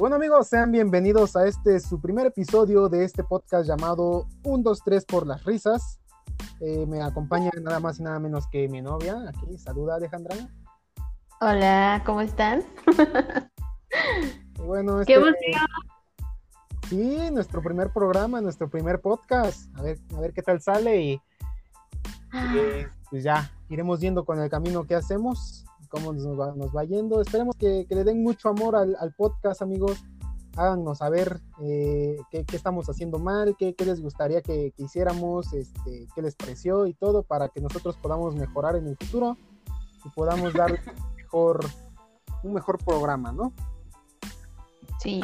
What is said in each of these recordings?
Bueno amigos, sean bienvenidos a este su primer episodio de este podcast llamado 1, 2, 3 por las risas. Eh, me acompaña nada más y nada menos que mi novia. Aquí, saluda Alejandra. Hola, ¿cómo están? Y bueno, ¡Qué este- emoción! Sí, nuestro primer programa, nuestro primer podcast. A ver, a ver qué tal sale y eh, pues ya iremos viendo con el camino que hacemos, cómo nos va, nos va yendo. Esperemos que, que le den mucho amor al, al podcast, amigos. Háganos saber eh, qué, qué estamos haciendo mal, qué, qué les gustaría que, que hiciéramos, este, qué les pareció y todo, para que nosotros podamos mejorar en el futuro y podamos dar un mejor, un mejor programa, ¿no? Sí.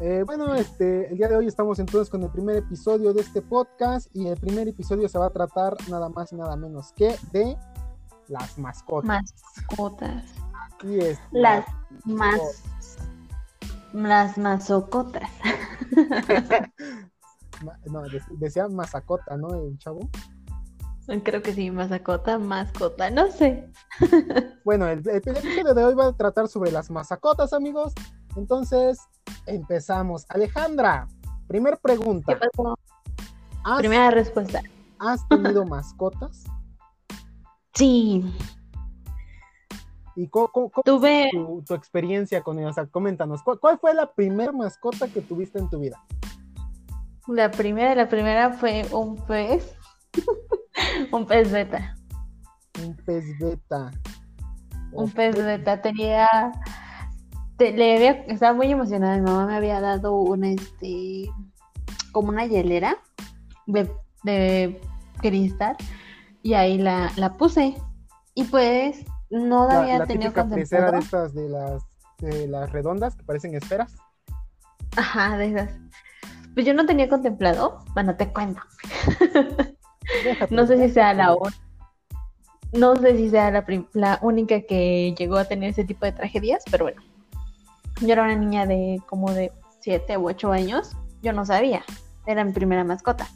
Eh, bueno, este, el día de hoy estamos entonces con el primer episodio de este podcast y el primer episodio se va a tratar nada más y nada menos que de las mascotas. Mascotas. Y es Las más. Las masocotas. ma- no, de- decía masacota, ¿no? El chavo. Creo que sí, mascota, mascota, no sé. Bueno, el, el episodio de hoy va a tratar sobre las masacotas, amigos. Entonces, empezamos. Alejandra, primer ¿Qué pregunta. Primera respuesta. has tenido mascotas? Sí, ¿Y cómo, cómo- cómo tuve tu, tu experiencia con ellos? O sea, coméntanos, ¿cuál, cuál fue la primera mascota que tuviste en tu vida? la primera, la primera fue un pez. un pez beta. Un pez beta. Un pez beta tenía. te- le había, estaba muy emocionada. Mi mamá me había dado una, este, como una hielera de, de cristal y ahí la, la puse. Y pues no La, había la tenido contemplado. de estas, de las, de las redondas que parecen esferas. Ajá, de esas. Pues yo no tenía contemplado. Bueno, te cuento. No sé si sea la un- no sé si sea la, la única que llegó a tener ese tipo de tragedias, pero bueno. Yo era una niña de como de 7 u 8 años. Yo no sabía. Era mi primera mascota.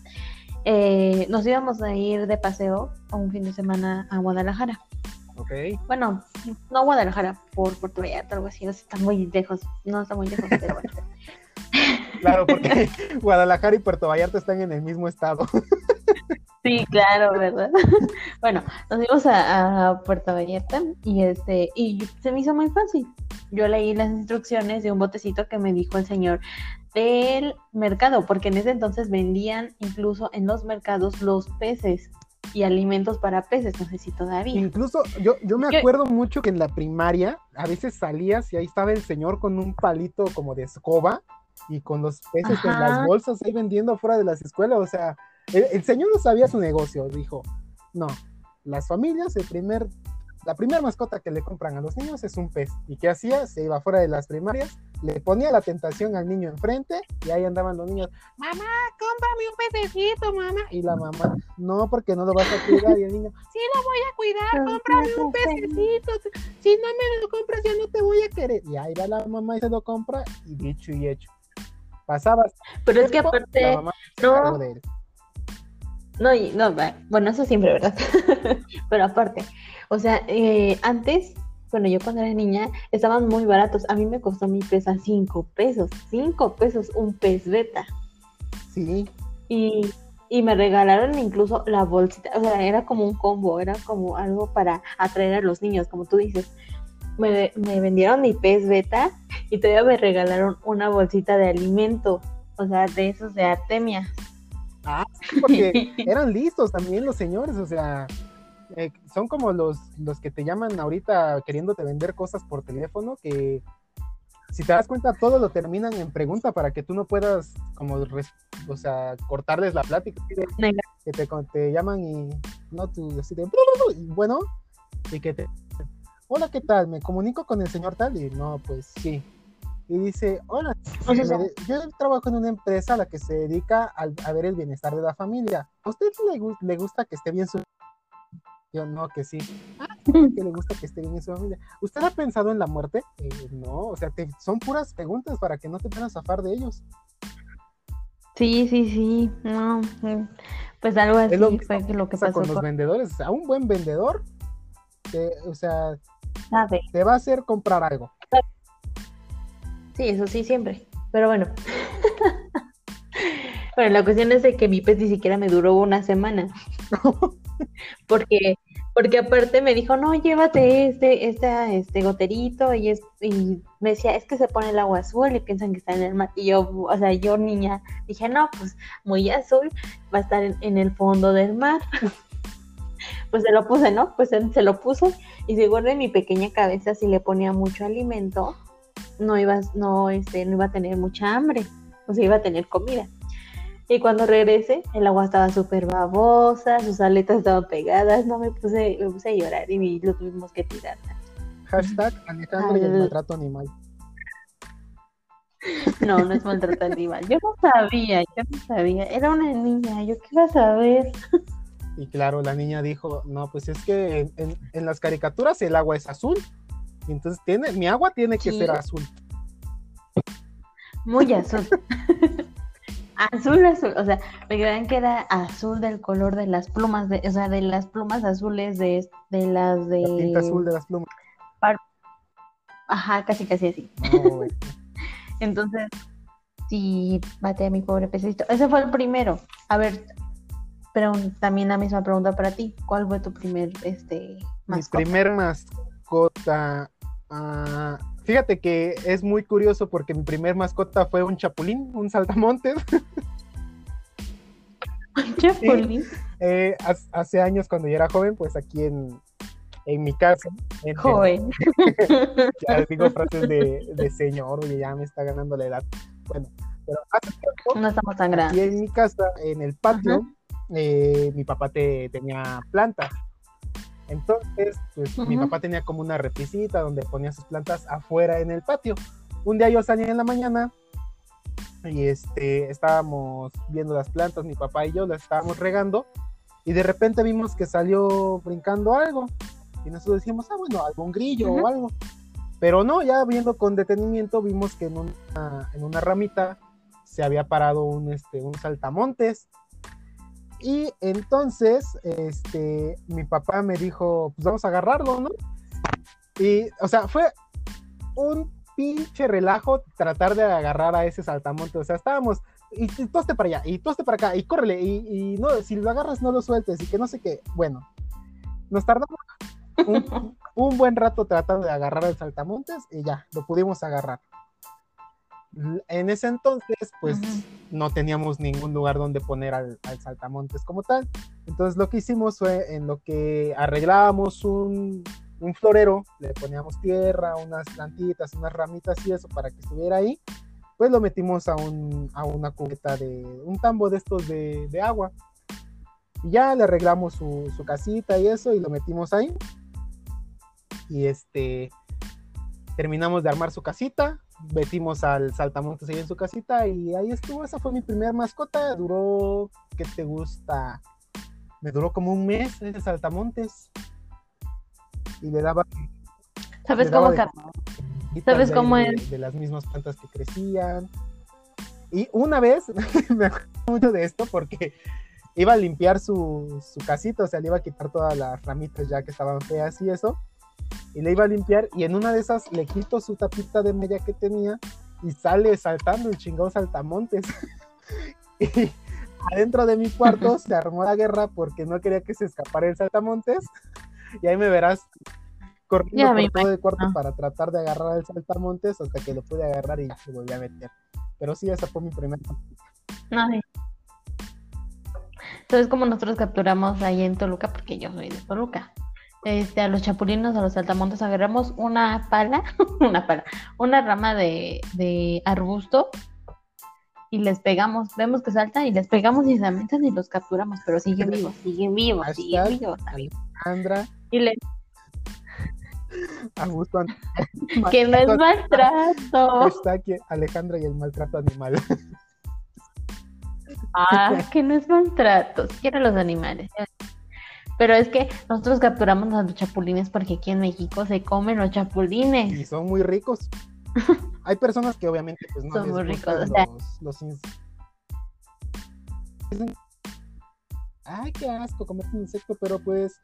Eh, nos íbamos a ir de paseo a un fin de semana a Guadalajara. Ok. Bueno, no Guadalajara, por Puerto Vallarta, algo así. O sea, está muy lejos. No está muy lejos, pero bueno. Claro, porque Guadalajara y Puerto Vallarta están en el mismo estado. Sí, claro, ¿verdad? bueno, nos fuimos a, a Puerto Vallarta y este, y se me hizo muy fácil. Yo leí las instrucciones de un botecito que me dijo el señor del mercado, porque en ese entonces vendían incluso en los mercados los peces y alimentos para peces, no sé si todavía. Incluso yo, yo me Yo- acuerdo mucho que en la primaria a veces salías y ahí estaba el señor con un palito como de escoba y con los peces en las bolsas ahí vendiendo afuera de las escuelas. O sea, el, el señor no sabía su negocio. Dijo, no, las familias, el primer, la primera mascota que le compran a los niños es un pez. ¿Y qué hacía? Se iba afuera de las primarias, le ponía la tentación al niño enfrente y ahí andaban los niños, mamá, cómprame un pececito, mamá. Y la mamá, no, porque no lo vas a cuidar. Y el niño, sí lo voy a cuidar, cómprame un pececito. Si no me lo compras, yo no te voy a querer. Y ahí va la mamá y se lo compra, y dicho y hecho. Pasabas. Pero es que aparte, no. No, y- no, bueno, eso siempre, ¿verdad? Pero aparte, o sea, eh, antes, bueno, yo cuando era niña, estaban muy baratos. A mí me costó mi pesa cinco pesos, cinco pesos un pez beta. Sí, Y, y me regalaron incluso la bolsita, o sea, era como un combo, era como algo para atraer a los niños, como tú dices. Me, me vendieron mi pez beta y todavía me regalaron una bolsita de alimento, o sea, de esos de Artemia. Ah, porque eran listos también los señores, o sea, eh, son como los, los que te llaman ahorita queriéndote vender cosas por teléfono, que si te das cuenta todo lo terminan en pregunta para que tú no puedas como, o sea, cortarles la plática, Venga. que te, te llaman y no tú así de, y bueno, y que te, hola, ¿qué tal? Me comunico con el señor tal y no, pues sí. Y dice, hola, de- yo trabajo en una empresa a la que se dedica a, ver el bienestar de la familia. ¿A usted le, gu- le gusta que esté bien su Yo no, que sí. Ah, que le gusta que esté bien en su familia. ¿Usted ha pensado en la muerte? Eh, no, o sea, te- son puras preguntas para que no te puedan zafar de ellos. Sí, sí, sí. No, mm, pues algo así lo fue que lo que pasa pasó con los vendedores. O sea, un buen vendedor, o sea, sabe. te va a hacer comprar algo. Sí, eso sí, siempre. Pero bueno. bueno, la cuestión es de que mi pez ni siquiera me duró una semana. porque, porque aparte me dijo, no, llévate este, este, este goterito, y, es, y me decía, es que se pone el agua azul y piensan que está en el mar. Y yo, o sea, yo niña, dije, no, pues muy azul, va a estar en, el fondo del mar. pues se lo puse, ¿no? Pues se lo puse y seguro en mi pequeña cabeza si le ponía mucho alimento, no iba, no, este, no iba a tener mucha hambre, o sea, iba a tener comida. Y cuando regrese, el agua estaba súper babosa, sus aletas estaban pegadas, no me puse, me puse a llorar y lo tuvimos que tirar. Hashtag Alejandro y el maltrato animal. No, no es maltrato animal. Yo no sabía, yo no sabía. Era una niña, yo qué iba a saber. Y claro, la niña dijo, no, pues es que en, las caricaturas el agua es azul. Y entonces tiene, mi agua tiene que ser azul. Muy azul. azul, azul. O sea, me creían que era azul del color de las plumas, de, o sea, de las plumas azules de, de las de. La tinta azul de las plumas. Ajá, casi, casi así. Oh, entonces, sí, bate a mi pobre pececito. Ese fue el primero. A ver, pero también la misma pregunta para ti. ¿Cuál fue tu primer este mascota? Mi primer mascota. Ah, fíjate que es muy curioso porque mi primer mascota fue un chapulín, un saltamontes. ¿Un chapulín? Eh, hace años cuando yo era joven, pues aquí en, en mi casa. joven. ya digo frases de, de señor, oye, ya me está ganando la edad. Bueno, pero hace tiempo. No estamos tan grandes. Y en mi casa, en el patio, eh, mi papá te, tenía plantas. Entonces, pues mi papá tenía como una repisita donde ponía sus plantas afuera en el patio. Un día yo salí en la mañana y este, estábamos viendo las plantas, mi papá y yo las estábamos regando y de repente vimos que salió brincando algo y nosotros decíamos, ah, bueno, algún grillo o algo. Pero no, ya viendo con detenimiento vimos que en una, en una ramita se había parado un, este, un saltamontes y entonces, este, mi papá me dijo, pues vamos a agarrarlo, ¿no? Y, o sea, fue un pinche relajo tratar de agarrar a ese saltamonte. O sea, estábamos, y, y toste para allá, y toste para acá, y córrele, y, no, si lo agarras no lo sueltes, y que no sé qué. Bueno, nos tardamos un, un buen rato tratando de agarrar el saltamontes, y ya, lo pudimos agarrar en ese entonces, pues no teníamos ningún lugar donde poner al, saltamontes como tal. Entonces lo que hicimos fue en lo que arreglábamos un, florero, le poníamos tierra, unas plantitas, unas ramitas y eso para que estuviera ahí, pues lo metimos a, una cubeta de un tambo de estos de, agua. Y ya le arreglamos su, su casita y eso y lo metimos ahí. Y este, terminamos de armar su casita, metimos al saltamontes ahí en su casita y ahí estuvo, esa fue mi primera mascota, duró, ¿qué te gusta? Me duró como un mes ese saltamontes y le daba... ¿Sabes cómo? ¿Sabes cómo es? De, las mismas plantas que crecían. Y una vez, me acuerdo mucho de esto porque iba a limpiar su, su casita, o sea, le iba a quitar todas las ramitas ya que estaban feas y eso y le iba a limpiar y en una de esas le quito su tapita de media que tenía y sale saltando el chingón saltamontes. y adentro de mi cuarto se armó la guerra porque no quería que se escapara el saltamontes y ahí me verás corriendo por todo el cuarto para tratar de agarrar el saltamontes hasta que lo pude agarrar y se volví a meter. Pero sí, esa fue mi primera. Entonces, como nosotros capturamos ahí en Toluca, porque yo soy de Toluca, este, a los chapulinos, a los saltamontes, agarramos una pala, una pala, una rama de, de, arbusto y les pegamos, vemos que saltan y les pegamos y se aumentan y los capturamos, pero siguen vivos, siguen vivos, siguen vivos. Alejandra. Y le... Arbusto que no es maltrato. Está aquí Alejandra y el maltrato animal. ah, que no es maltrato, si quieren los animales. Pero es que nosotros capturamos a los chapulines porque aquí en México se comen los chapulines. Y son muy ricos. Hay personas que obviamente pues no son muy ricos, o sea... los, Ay, qué asco comer un insecto, pero pues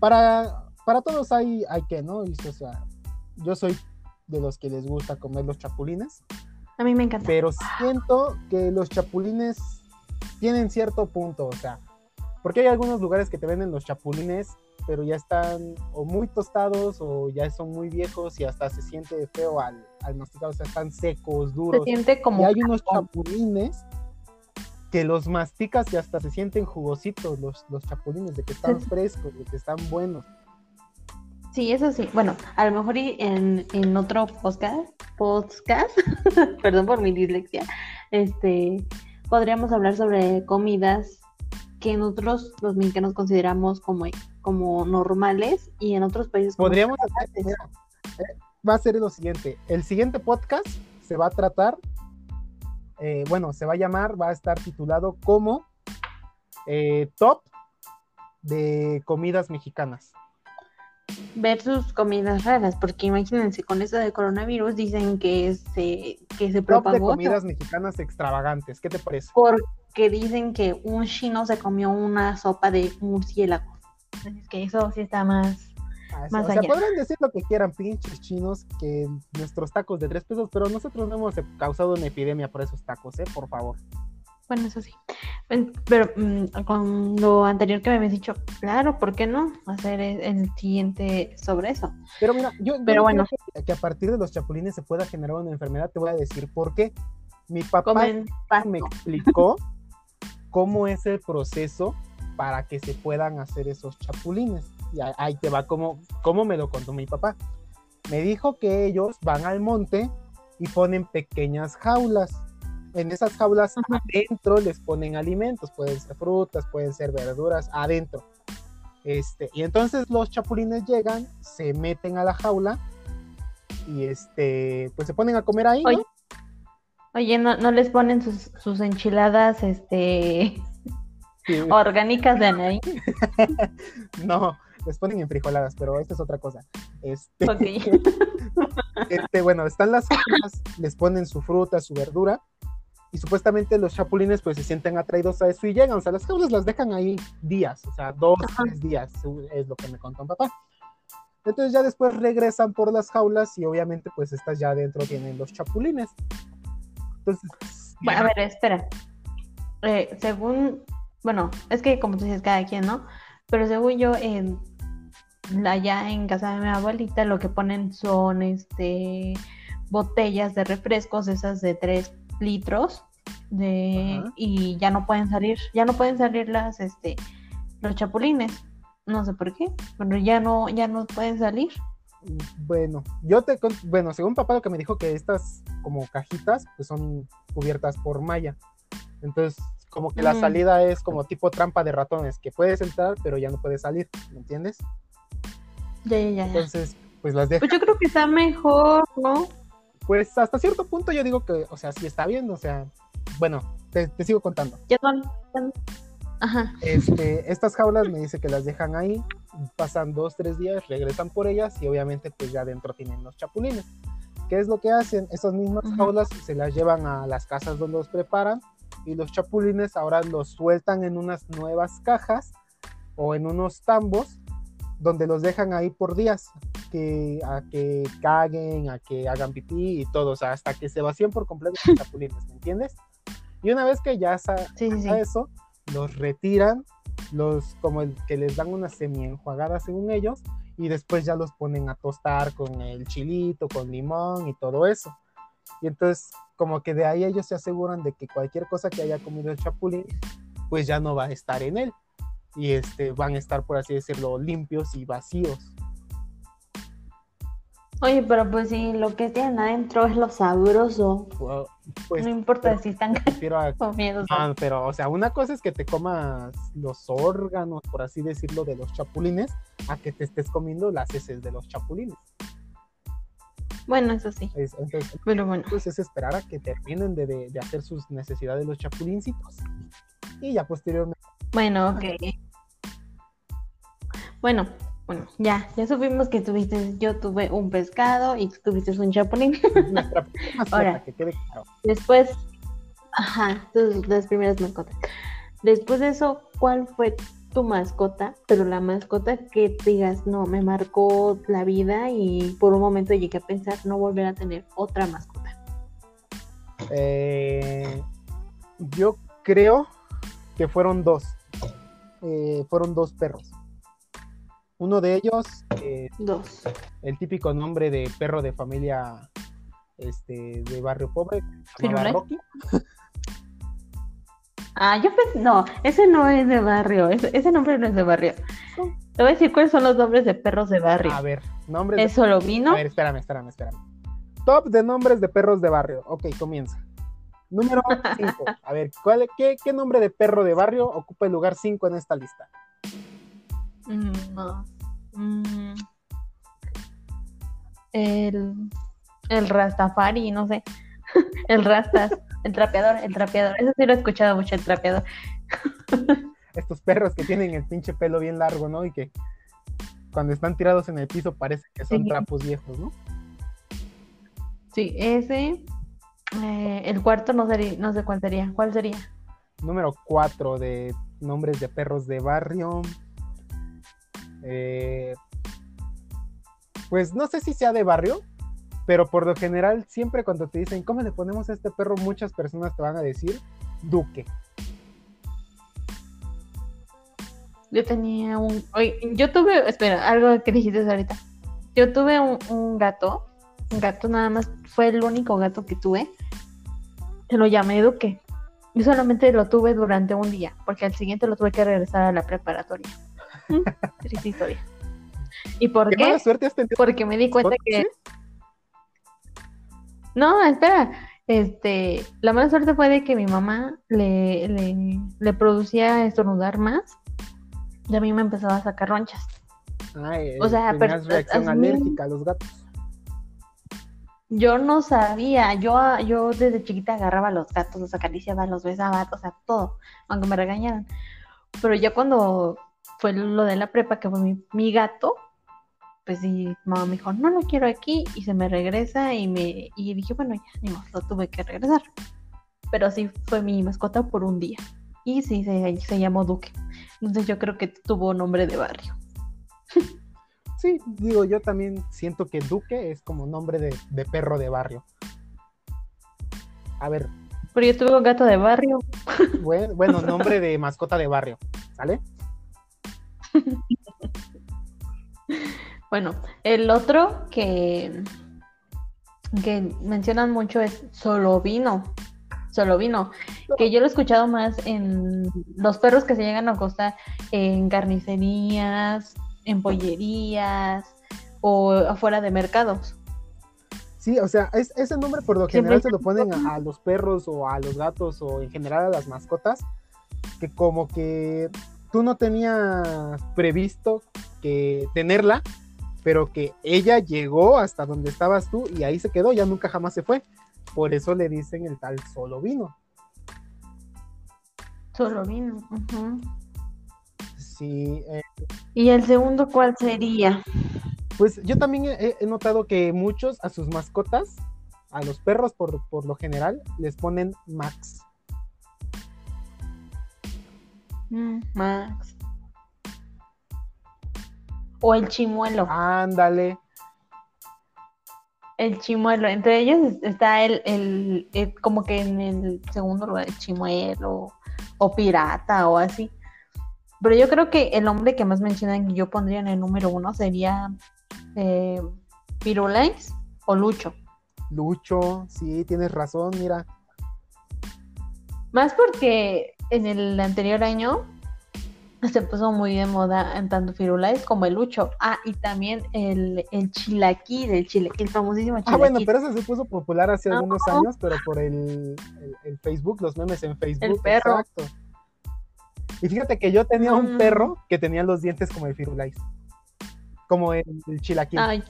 para, para todos hay, hay que, ¿no? o sea, yo soy de los que les gusta comer los chapulines. A mí me encanta. Pero siento que los chapulines tienen cierto punto, o sea, porque hay algunos lugares que te venden los chapulines, pero ya están o muy tostados o ya son muy viejos y hasta se siente feo al, al masticar, o sea, están secos, duros. Se siente como. Y hay unos chapulines que los masticas y hasta se sienten jugositos los, los chapulines, de que están frescos, de que están buenos. Sí, eso sí. Bueno, a lo mejor y en, en otro podcast, podcast, perdón por mi dislexia, este, podríamos hablar sobre comidas que nosotros los mexicanos consideramos como, como normales y en otros países Podríamos hacer, eh, va a ser lo siguiente, el siguiente podcast se va a tratar, eh, bueno, se va a llamar, va a estar titulado como eh, Top de comidas mexicanas. versus comidas raras, porque imagínense, con esto de coronavirus dicen que se, que se Top de propagó comidas mexicanas extravagantes, ¿qué te parece? Porque dicen que un chino se comió una sopa de murciélago. Es que eso sí está más... Ah, Más o sea, allá. podrán decir lo que quieran, pinches chinos, que nuestros tacos de tres pesos, pero nosotros no hemos causado una epidemia por esos tacos, ¿eh? Por favor. Bueno, eso sí. Pen- Pero mm, con lo anterior que me habías dicho, claro, ¿por qué no hacer el, siguiente sobre eso? Pero mira, yo, yo Pero no bueno. creo que, que a partir de los chapulines se pueda generar una enfermedad, te voy a decir por qué. Mi papá Comen me explicó cómo es el proceso para que se puedan hacer esos chapulines. Y ahí- te va como, cómo me lo contó mi papá. Me dijo que ellos van al monte y ponen pequeñas jaulas. En esas jaulas adentro les ponen alimentos, pueden ser frutas, pueden ser verduras, adentro. Este, y entonces los chapulines llegan, se meten a la jaula y este, pues se ponen a comer ahí, ¿no? Oye, ¿no, no les ponen sus, sus enchiladas este, Sí. orgánicas de Anaí? No, les ponen en frijoladas, pero esta es otra cosa. Este, este, bueno, están las jaulas, les ponen su fruta, su verdura, y supuestamente los chapulines pues se sienten atraídos a eso y llegan, o sea, las jaulas las dejan ahí días, o sea, dos, Ajá. tres días, es lo que me contó papá. Entonces ya después regresan por las jaulas y obviamente pues estas ya adentro tienen los chapulines. Entonces, Bueno, a ver, espera. Eh, según, bueno, es que como tú dices, cada quien, ¿no? Pero según yo, en, allá en casa de mi abuelita lo que ponen son este botellas de refrescos, esas de 3 litros, de, Ajá. y ya no pueden salir, ya no pueden salir las, este, los chapulines. No sé por qué, pero ya no, ya no pueden salir. Bueno, yo te bueno, según papá lo que me dijo que estas como cajitas pues son cubiertas por malla. Entonces, como que la Mm. salida es como tipo trampa de ratones, que puedes entrar, pero ya no puedes salir, ¿me entiendes? Ya, ya, ya. Entonces, pues las dejo. Pues yo creo que está mejor, ¿no? Pues hasta cierto punto yo digo que, o sea, sí está bien, o sea, bueno, te, te sigo contando. Ya son- Ajá. Este, estas jaulas me dice que las dejan ahí, pasan dos, tres días, regresan por ellas y obviamente pues ya adentro tienen los chapulines. ¿Qué es lo que hacen? Esas mismas jaulas se las llevan a las casas donde los preparan y los chapulines ahora los sueltan en unas nuevas cajas o en unos tambos donde los dejan ahí por días que, a que caguen, a que hagan pipí y todo, o sea, hasta que se vacíen por completo los chapulines, ¿me entiendes? Y una vez que ya sa- Sí, sí, eso, los retiran, los como el que les dan una semi enjuagada según ellos, y después ya los ponen a tostar con el chilito, con limón y todo eso. Y entonces, como que de ahí ellos se aseguran de que cualquier cosa que haya comido el chapulín, pues ya no va a estar en él. Y este, van a estar, por así decirlo, limpios y vacíos. Oye, pero pues sí, lo que tienen adentro es lo sabroso. Pues no importa si están a comiendo. No, pero, o sea, una cosa es que te comas los órganos, por así decirlo, de los chapulines, a que te estés comiendo las heces de los chapulines. Bueno, eso sí. Es- entonces, Pero bueno. pues es esperar a que terminen de, de- de hacer sus necesidades los chapulincitos. Y ya posteriormente, Bueno, ok. Bueno, bueno, ya, ya supimos que tuviste, yo tuve un pescado y tú tuviste un chapulín. nuestra Ahora. que quede claro. Después, ajá, tus las primeras mascotas. Después de eso, ¿cuál fue tu mascota, pero la mascota que digas, no, me marcó la vida y por un momento llegué a pensar no volver a tener otra mascota? Eh, yo creo que fueron dos. Eh, fueron dos perros. Uno de ellos, eh, Dos. el típico nombre de perro de familia este, de barrio pobre. Rocky. Ah, yo pensé, no, ese no es de barrio, ese, ese nombre no es de barrio. Te voy a decir cuáles son los nombres de perros de barrio. A ver, nombres de solo vino. A ver, espérame, espérame, espérame. Top de nombres de perros de barrio. Ok, comienza. Número 5. A ver, ¿cuál, qué, qué nombre de perro de barrio ocupa el lugar 5 en esta lista? Mm, no. Mm. el, el Rastafari, no sé. el Rastas, el trapeador, el trapeador. Eso sí lo he escuchado mucho, el trapeador. Estos perros que tienen el pinche pelo bien largo, ¿no? Y que cuando están tirados en el piso parece que son Sí. trapos viejos, ¿no? Sí, ese. eh, el cuarto no, sería, no sé cuál sería. ¿Cuál sería? Número 4 de nombres de perros de barrio. Eh, pues no sé si sea de barrio, pero por lo general, siempre cuando te dicen, ¿cómo le ponemos a este perro? Muchas personas te van a decir Duque. Yo tenía un. Yo tuve. Espera, algo que dijiste ahorita. Yo tuve un, un gato. Un gato nada más. Fue el único gato que tuve. Se lo llamé Duque. Yo solamente lo tuve durante un día. Porque al siguiente lo tuve que regresar a la preparatoria. Triste historia. ¿Y por ¿Qué, qué? mala suerte has tenido? Porque me di cuenta ¿Por que. No, espera. Este, la mala suerte fue de que mi mamá le, le, le producía estornudar más y a mí me empezaba a sacar ronchas. Ay, O sea, pero- reacción alérgica a los gatos. Yo no sabía, yo, yo desde chiquita agarraba a los gatos, los acariciaba, los besaba, o sea, todo, aunque me regañaran. Pero ya cuando fue lo de la prepa, que fue mi, mi gato, pues sí, mamá me dijo, no lo quiero aquí, y se me regresa, y me, y dije, bueno, ya, ni lo tuve que regresar. Pero sí fue mi mascota por un día. Y sí, se, se llamó Duque. Entonces yo creo que tuvo nombre de barrio. Sí, digo, yo también siento que Duque es como nombre de, de perro de barrio. A ver, Pero yo tuve un gato de barrio. buen- bueno, nombre de mascota de barrio, ¿sale? Bueno, el otro que, que mencionan mucho es solo vino. Solo vino. Que yo lo he escuchado más en los perros que se llegan a acostar en carnicerías, en pollerías o afuera de mercados. Sí, o sea, es, ese nombre por lo general se lo ponen a, a los perros o a los gatos o en general a las mascotas, que como que tú no tenías previsto que tenerla, pero que ella llegó hasta donde estabas tú y ahí se quedó, ya nunca jamás se fue. Por eso le dicen el tal solo vino. Solo vino. ujú. Sí, eh, ¿Y el segundo cuál sería? pues yo también he, he notado que muchos a sus mascotas, a los perros por, por lo general, les ponen Max. Mm, Max. O el chimuelo. Ándale. El chimuelo, entre ellos está el, el, el- como que en el segundo lugar el chimuelo o pirata o así. Pero yo creo que el hombre que más mencionan y yo pondría en el número uno sería eh, Pirulais o Lucho. Lucho, sí, tienes razón, mira. Más porque en el anterior año se puso muy de moda en tanto Firulais como el Lucho. Ah, y también el, el chilaquil, el, chile, el famosísimo chilaquil. Ah, bueno, pero eso se puso popular hace No. algunos años, pero por el, el- el Facebook, los memes en Facebook. El perro. Exacto. Y fíjate que yo tenía un Mm. perro que tenía los dientes como el Firulais. Como el, el chilaquil. Ay.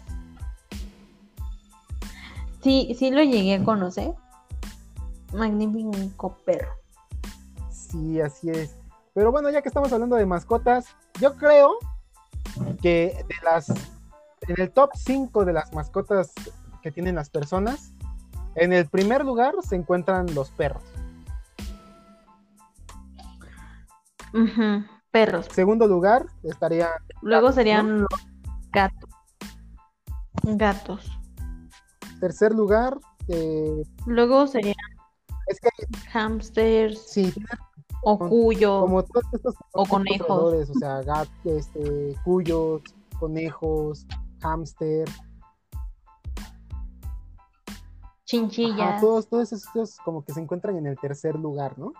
Sí, sí lo llegué a conocer. Magnífico perro. Sí, así es. Pero bueno, ya que estamos hablando de mascotas, yo creo que de las en el top 5 de las mascotas que tienen las personas, en el primer lugar se encuentran los perros. Ujú. Perros. Segundo lugar estaría. Luego serían los gatos. Gatos. Tercer lugar. Eh, Luego serían es que hamsters sí, o cuyo. como todos estos O conejos. o sea, gat, este, cuyos, conejos, hámster, chinchillas. ajá, todos, todos estos como que se encuentran en el tercer lugar, ¿no?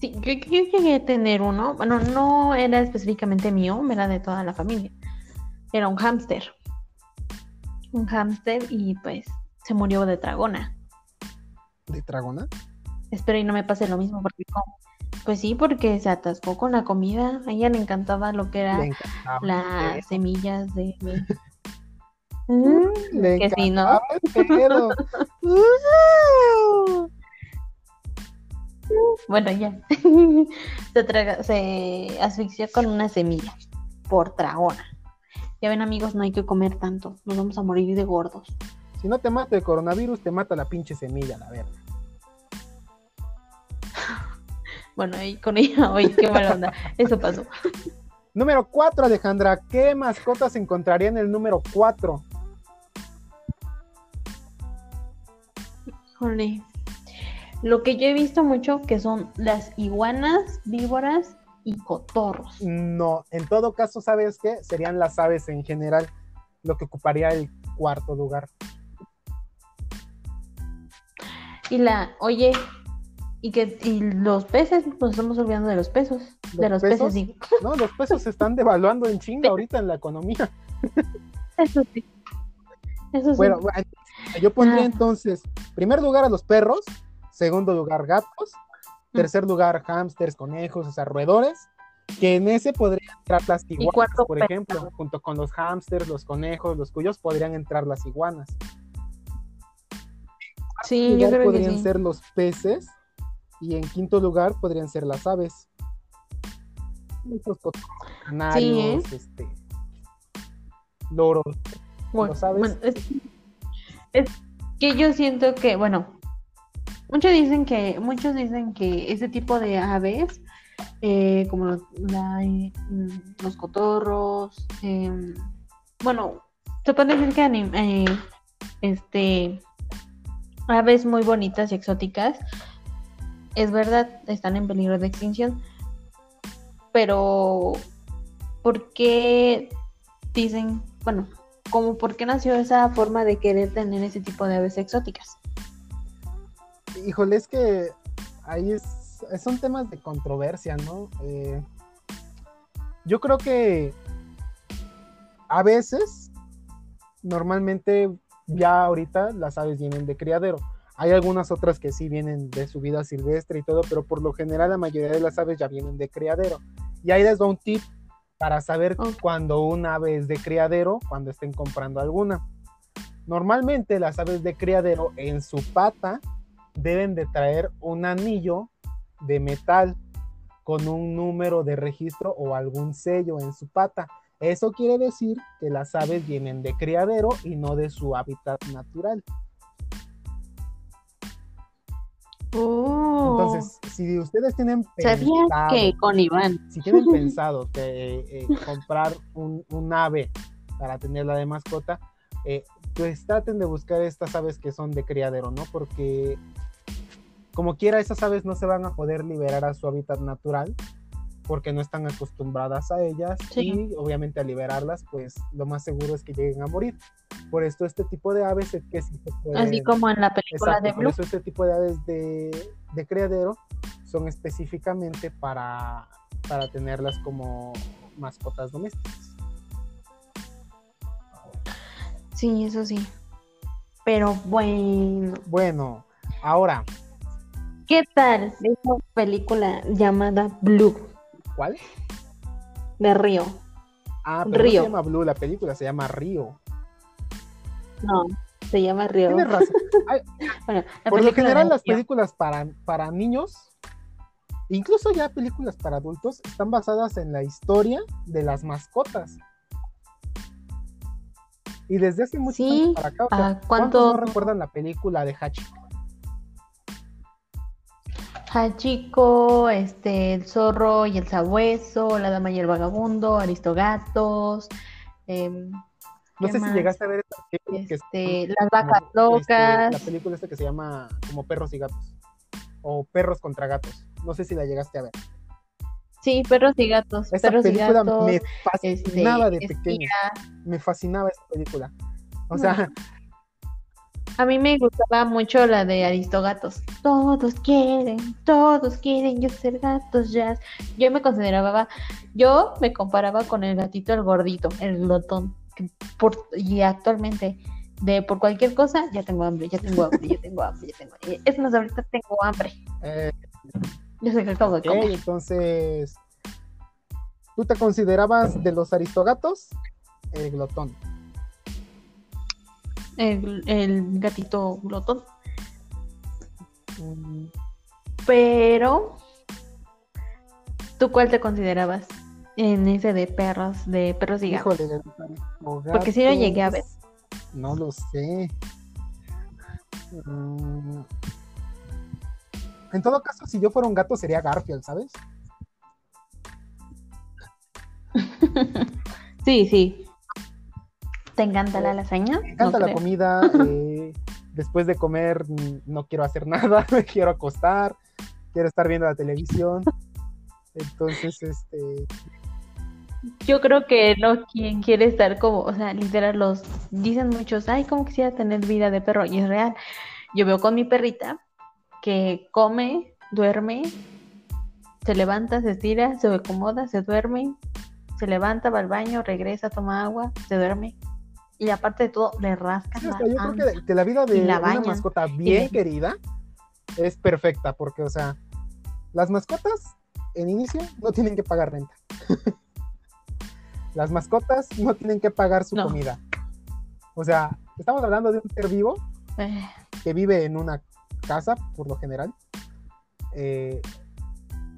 Sí, yo, yo llegué a tener uno. Bueno, no era específicamente mío, era de toda la familia. Era un hámster. Un hámster y pues se murió de tragona. De Dragona. Espero y no me pase lo mismo porque Pues sí, porque se atascó con la comida. A ella le encantaba lo que era las semillas de... Mm, Le que sí, ¿no? Bueno, ya. se, traga- se asfixió con una semilla por tragona. Ya ven, amigos, no hay que comer tanto. Nos vamos a morir de gordos. Si no te mata el coronavirus, te mata la pinche semilla, la verdad. Bueno, y con ella, oye, qué mala onda. Eso pasó. Número 4, Alejandra. ¿Qué mascotas encontraría en el número 4? Híjole. Lo que yo he visto mucho que son las iguanas, víboras y cotorros. No, en todo caso, ¿sabes qué? Serían las aves en general, lo que ocuparía el cuarto lugar. Y la, oye, y que y los peces, nos estamos olvidando de los peces. de los pesos? peces, sí. No, los pesos se están devaluando en chinga ahorita en la economía. Eso sí. Eso sí. Bueno, yo pondría Ah. entonces, primer lugar a los perros, segundo lugar gatos, tercer lugar hámsters, conejos, o sea, roedores, que en ese podrían entrar las iguanas, por ejemplo, junto con los hámsters, los conejos, los cuyos podrían entrar las iguanas. sí, yo creo que podrían sí. ser los peces y en quinto lugar podrían ser las aves. Estos cotorros, canarios, este, loros. Bueno, bueno, es, es que yo siento que, bueno, muchos dicen que, muchos dicen que ese tipo de aves, eh, como los, la- eh, mm, los cotorros, em, bueno, se puede decir que anim- eh, este aves muy bonitas y exóticas, es verdad, están en peligro de extinción, pero ¿por qué dicen, bueno, como por qué nació esa forma de querer tener ese tipo de aves exóticas? Híjole, es que ahí es, son temas de controversia, ¿no? Eh, yo creo que a veces, normalmente, ya ahorita las aves vienen de criadero. Hay algunas otras que sí vienen de su vida silvestre y todo, pero por lo general la mayoría de las aves ya vienen de criadero. Y ahí les va un tip para saber Ok. cuando un ave es de criadero, cuando estén comprando alguna. Normalmente las aves de criadero en su pata deben de traer un anillo de metal con un número de registro o algún sello en su pata. Eso quiere decir que las aves vienen de criadero y no de su hábitat natural. Oh, Entonces, si ustedes tienen ¿sabías pensado, que con Iván? si tienen pensado que, eh, comprar un, un ave para tenerla de mascota, eh, pues traten de buscar estas aves que son de criadero, ¿no? Porque como quiera, esas aves no se van a poder liberar a su hábitat natural porque no están acostumbradas a ellas Sí. y obviamente al liberarlas, pues lo más seguro es que lleguen a morir. Por esto este tipo de aves es que sí se pueden... Así como en la película Exacto, de por Blue. eso este tipo de aves de, de criadero son específicamente para, para tenerlas como mascotas domésticas. Sí, eso sí. Pero bueno, Bueno, ahora, ¿qué tal esa película llamada Blue ¿cuál? de Río? Ah, pero no Río. se llama Blue, la película se llama Río. No, se llama Río. Tienes razón. Ay, Bueno, la Por lo general las películas para, para niños, incluso ya películas para adultos, están basadas en la historia de las mascotas. Y desde hace mucho Sí, tiempo para acá, o sea, ¿a ¿cuántos cuánto- no recuerdan la película de Hachiko? Hachiko, este, el zorro y el sabueso, la dama y el vagabundo, Aristogatos, em, No ¿Qué sé más? si llegaste a ver esta película que este, es las vacas como, este, locas. la película esta que se llama como Perros y Gatos. O Perros contra Gatos. No sé si la llegaste a ver. Sí, perros y gatos, Esta perros y película gatos. me este, fascinaba de espía. pequeño. Me fascinaba esta película. O sea, A mí me gustaba mucho la de Aristogatos. Todos quieren, todos quieren yo ser gatos jazz. Yo me consideraba, yo me comparaba con el gatito el gordito, el glotón. por- y actualmente, de por cualquier cosa, ya tengo hambre, ya tengo hambre, ya tengo hambre, ya tengo hambre. Es más, ahorita tengo hambre. eh, Yo sé que acabo de ok, comer. entonces. ¿Tú te considerabas de los aristogatos? El glotón. El, el gatito glotón. Mm, Pero, ¿tú cuál te considerabas en ese de perros, de perros y gatos? Híjole, Porque sí lo llegué a ver. No lo sé. Mm, En todo caso, si yo fuera un gato, sería Garfield, ¿sabes? Sí, sí. ¿Te encanta la lasaña? Me encanta No la creo. comida. eh, después de comer, mm, no quiero hacer nada. Me quiero acostar. Quiero estar viendo la televisión. Entonces, este. Yo creo que no quien quiere estar como, o sea, literal, los dicen muchos, ay, cómo quisiera tener vida de perro, y es real. Yo veo con mi perrita que come, duerme, se levanta, se estira, se acomoda, se duerme, se levanta, va al baño, regresa, toma agua, se duerme. Y aparte de todo, le rascan sí, o la sea, yo creo que, que la vida de la una mascota bien le- querida es perfecta. Porque, o sea, las mascotas en inicio no tienen que pagar renta. Las mascotas no tienen que pagar su No. comida. O sea, estamos hablando de un ser vivo Eh, que vive en una casa, por lo general, eh,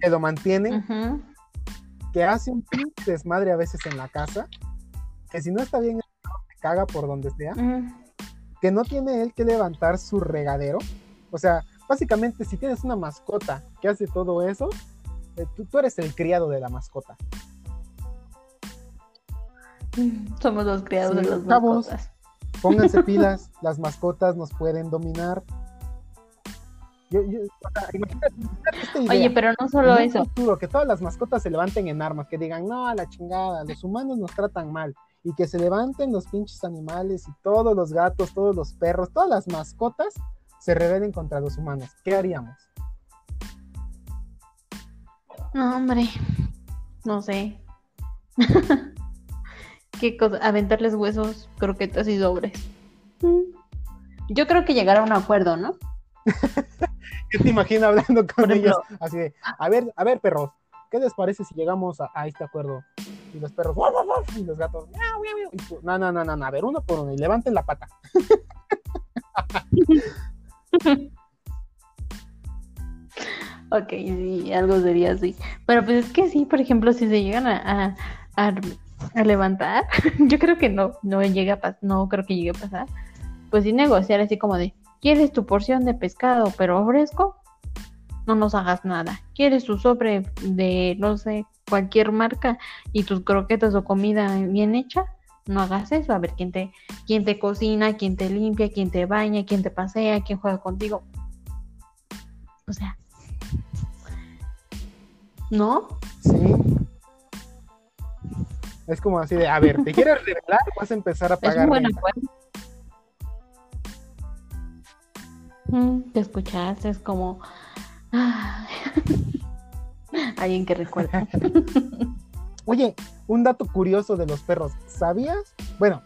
que lo mantienen, ujú. que hace un desmadre a veces en la casa, que si no está bien, caga por donde sea, que no tiene él que levantar su regadero. O sea, básicamente, si tienes una mascota que hace todo eso, eh, tú, tú eres el criado de la mascota. mm, Somos los criados Sí, de las mascotas. Pónganse pilas, las mascotas nos pueden dominar. Yo, yo- o sea, imagínate, imagínate esta idea. Oye, pero no solo en eso. futuro, que todas las mascotas se levanten en armas, que digan, no, a la chingada, los humanos nos tratan mal, y que se levanten los pinches animales y todos los gatos, todos los perros, todas las mascotas se rebelen contra los humanos. ¿Qué haríamos? No, hombre, no sé. ¿Qué cosa? Aventarles huesos, croquetas y sobres. Mm. Yo creo que llegar a un acuerdo, ¿no? ¿Qué te imaginas hablando con ellos? Así de, a ver, a ver, perros, ¿qué les parece si llegamos a, a este acuerdo? Y los perros, "Guau, guau, guau", y los gatos, "Miau, miau, miau", y tú, no, no, no, no, a ver, uno por uno, y levanten la pata. Ok, sí, algo sería así. Pero pues es que sí, por ejemplo, si se llegan a, a, a- levantar, yo creo que no, no llega a no creo que llegue a pasar. Pues sí negociar así como de, ¿quieres tu porción de pescado pero fresco? No nos hagas nada. ¿Quieres tu sobre de, no sé, cualquier marca y tus croquetas o comida bien hecha? No hagas eso. A ver quién te, quién te cocina, quién te limpia, quién te baña, quién te pasea, quién juega contigo. O sea, ¿no? Sí. Es como así de, a ver, ¿te quieres revelar? Vas a empezar a Es pagar acuerdo. Mm, Te escuchaste, es como alguien que recuerda. Oye, un dato curioso de los perros. ¿Sabías? Bueno,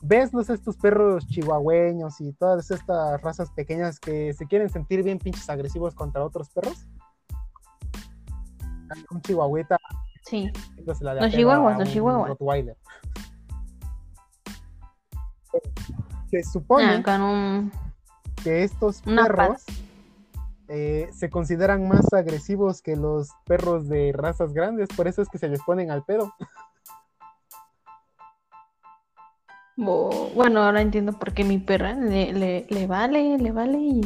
¿ves los estos perros chihuahueños y todas estas razas pequeñas que se quieren sentir bien pinches agresivos contra otros perros? Un chihuahueta Sí, Los chihuahuas, los chihuahuas. Rottweiler. Se supone ah, con un que estos Una perros eh, se consideran más agresivos que los perros de razas grandes, por eso es que se les ponen al pedo. bueno, ahora entiendo por qué mi perra le, le, le vale, le vale y,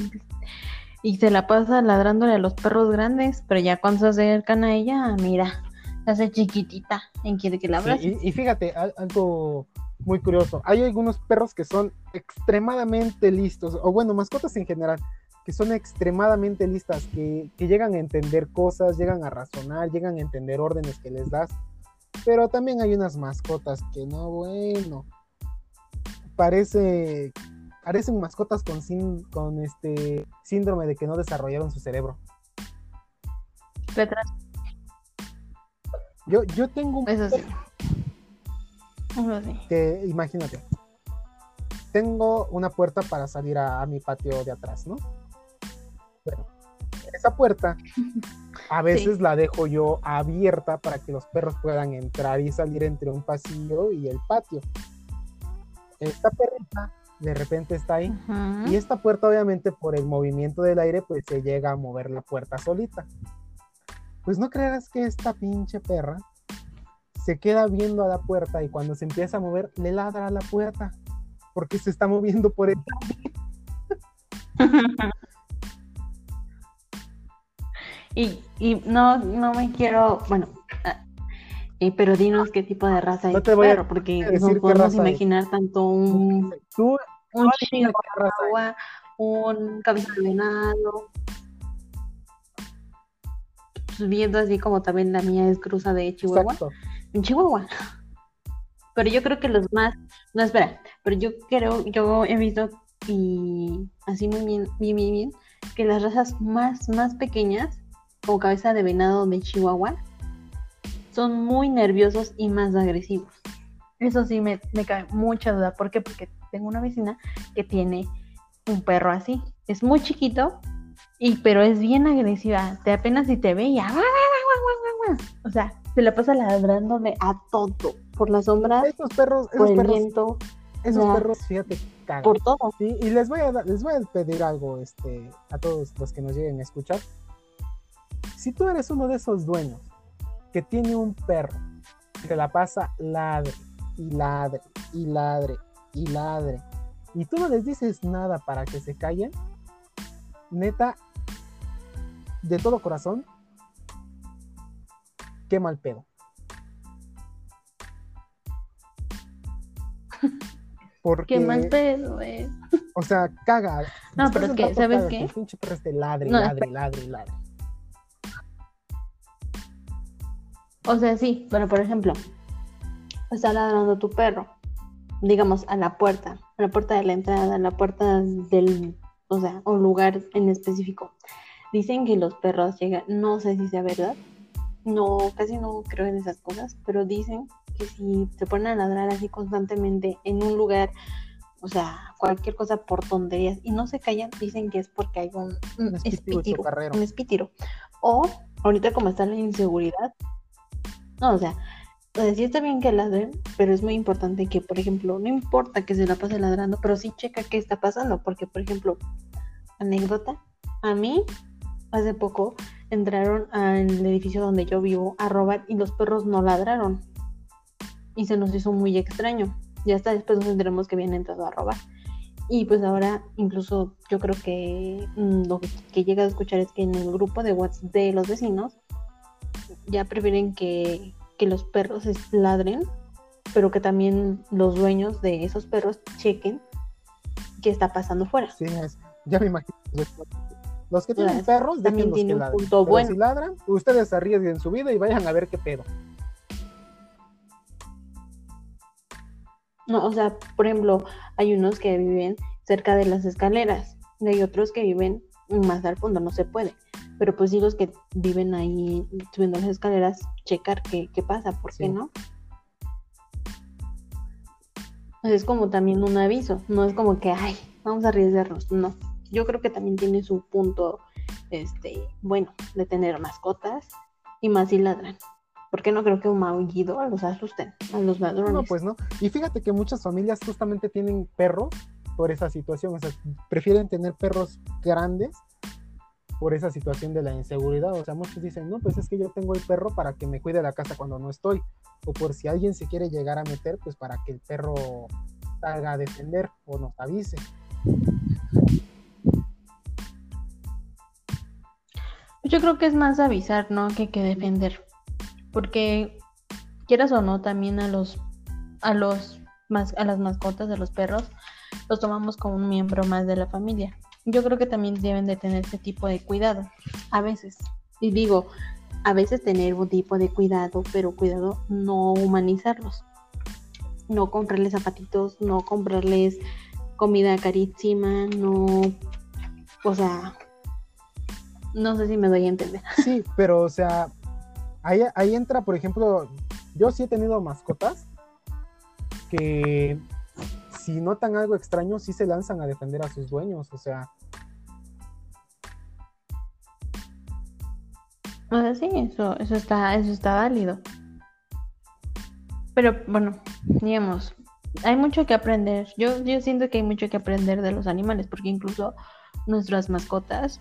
y se la pasa ladrándole a los perros grandes, pero ya cuando se acercan a ella, mira, se hace chiquitita y quiere que la abrace. y, fíjate, algo muy curioso, hay algunos perros que son extremadamente listos, o bueno, mascotas en general, que son extremadamente listas, que, que llegan a entender cosas, llegan a razonar, llegan a entender órdenes que les das, pero también hay unas mascotas que no, bueno, parece parecen mascotas con, con este síndrome de que no desarrollaron su cerebro. Yo, yo tengo un... Eso sí. Que, imagínate, tengo una puerta para salir a, mi patio de atrás, ¿no? Bueno, esa puerta a veces la dejo yo abierta para que los perros puedan entrar y salir entre un pasillo y el patio. Esta perrita de repente está ahí. Y esta puerta, obviamente, por el movimiento del aire, pues se llega a mover la puerta solita. Pues no creas que esta pinche perra se queda viendo a la puerta y cuando se empieza a mover, le ladra a la puerta porque se está moviendo por el. y, y no, no me quiero, bueno, ah, eh, pero dinos qué tipo de raza es perro, porque no podemos imaginar tanto un, un chihuahua, un cabeza de venado. Pues, viendo así como también la mía es cruza de Chihuahua. Un Chihuahua. Pero yo creo que los más, no espera, pero yo creo, yo he visto y así muy bien, bien, bien, bien, que las razas más, más pequeñas, como cabeza de venado de Chihuahua, son muy nerviosos y más agresivos. Eso sí me, me cae mucha duda. ¿Por qué? Porque tengo una vecina que tiene un perro así. Es muy chiquito, y, pero es bien agresiva. Te apenas si te ve y O sea, se la pasa ladrándome a todo. Por la sombra, estos perros, por el viento. Esos perros, fíjate, Por todo. y les voy, a, les voy a pedir algo este, a todos los que nos lleguen a escuchar. Si tú eres uno de esos dueños que tiene un perro que la pasa ladre y ladre y ladre y ladre y tú no les dices nada para que se callen, neta, de todo corazón, qué mal pedo. Porque, qué mal pedo, eh. O sea, caga. No, pero es que, ¿sabes qué? Pinche perro este ladre, ladre, ladre, ladre. O sea, sí, pero por ejemplo, está ladrando tu perro, digamos, a la puerta, a la puerta de la entrada, a la puerta del, o sea, un lugar en específico. Dicen que los perros llegan, no sé si sea verdad, no, casi no creo en esas cosas, pero dicen que si se ponen a ladrar así constantemente en un lugar, o sea, cualquier cosa por tonterías y no se callan, dicen que es porque hay un, un, espítiro, un espítiro. O ahorita como está la inseguridad, no, o sea, sí está bien que ladren, pero es muy importante que, por ejemplo, no importa que se la pase ladrando, pero sí checa qué está pasando, porque, por ejemplo, anécdota, a mí hace poco entraron al edificio donde yo vivo a robar y los perros no ladraron. Y se nos hizo muy extraño. Y hasta después nos enteramos que habían entrado a robar. Y pues ahora incluso yo creo que mm, lo que llega a escuchar es que en el grupo de WhatsApp de los vecinos ya prefieren que, los perros ladren, pero que también los dueños de esos perros chequen qué está pasando fuera. Sí, ya me imagino. Los que tienen perros, también tienen un punto bueno. Si ladran, ustedes arriesguen su vida y vayan a ver qué pedo. No, o sea, por ejemplo, hay unos que viven cerca de las escaleras y hay otros que viven más al fondo, no se puede pero pues sí los que viven ahí subiendo las escaleras, checar qué, pasa, ¿por qué no? Es como también un aviso, no es como que, ay, vamos a arriesgarnos, no. Yo creo que también tiene su punto, este, bueno, de tener mascotas y más si ladran. Porque no creo que un maullido los asusten a los ladrones. No, pues no. Y fíjate que muchas familias justamente tienen perros por esa situación, o sea, prefieren tener perros grandes por esa situación de la inseguridad. O sea, muchos dicen, no, pues es que yo tengo el perro para que me cuide la casa cuando no estoy. O por si alguien se quiere llegar a meter, pues para que el perro salga a defender o nos avise. Yo creo que es más avisar, ¿no? Que que defender. Porque quieras o no, también a los a los a las mascotas de los perros los tomamos como un miembro más de la familia. Yo creo que también deben de tener ese tipo de cuidado, a veces. Y digo, a veces tener un tipo de cuidado, pero cuidado no humanizarlos. No comprarles zapatitos, no comprarles comida carísima, no, o sea, no sé si me doy a entender. Sí, pero o sea, ahí, ahí entra, por ejemplo, yo sí he tenido mascotas que si notan algo extraño, sí se lanzan a defender a sus dueños, o sea. O sea, sí, eso, eso está, eso está válido. Pero bueno, digamos, hay mucho que aprender. Yo, yo siento que hay mucho que aprender de los animales, porque incluso nuestras mascotas,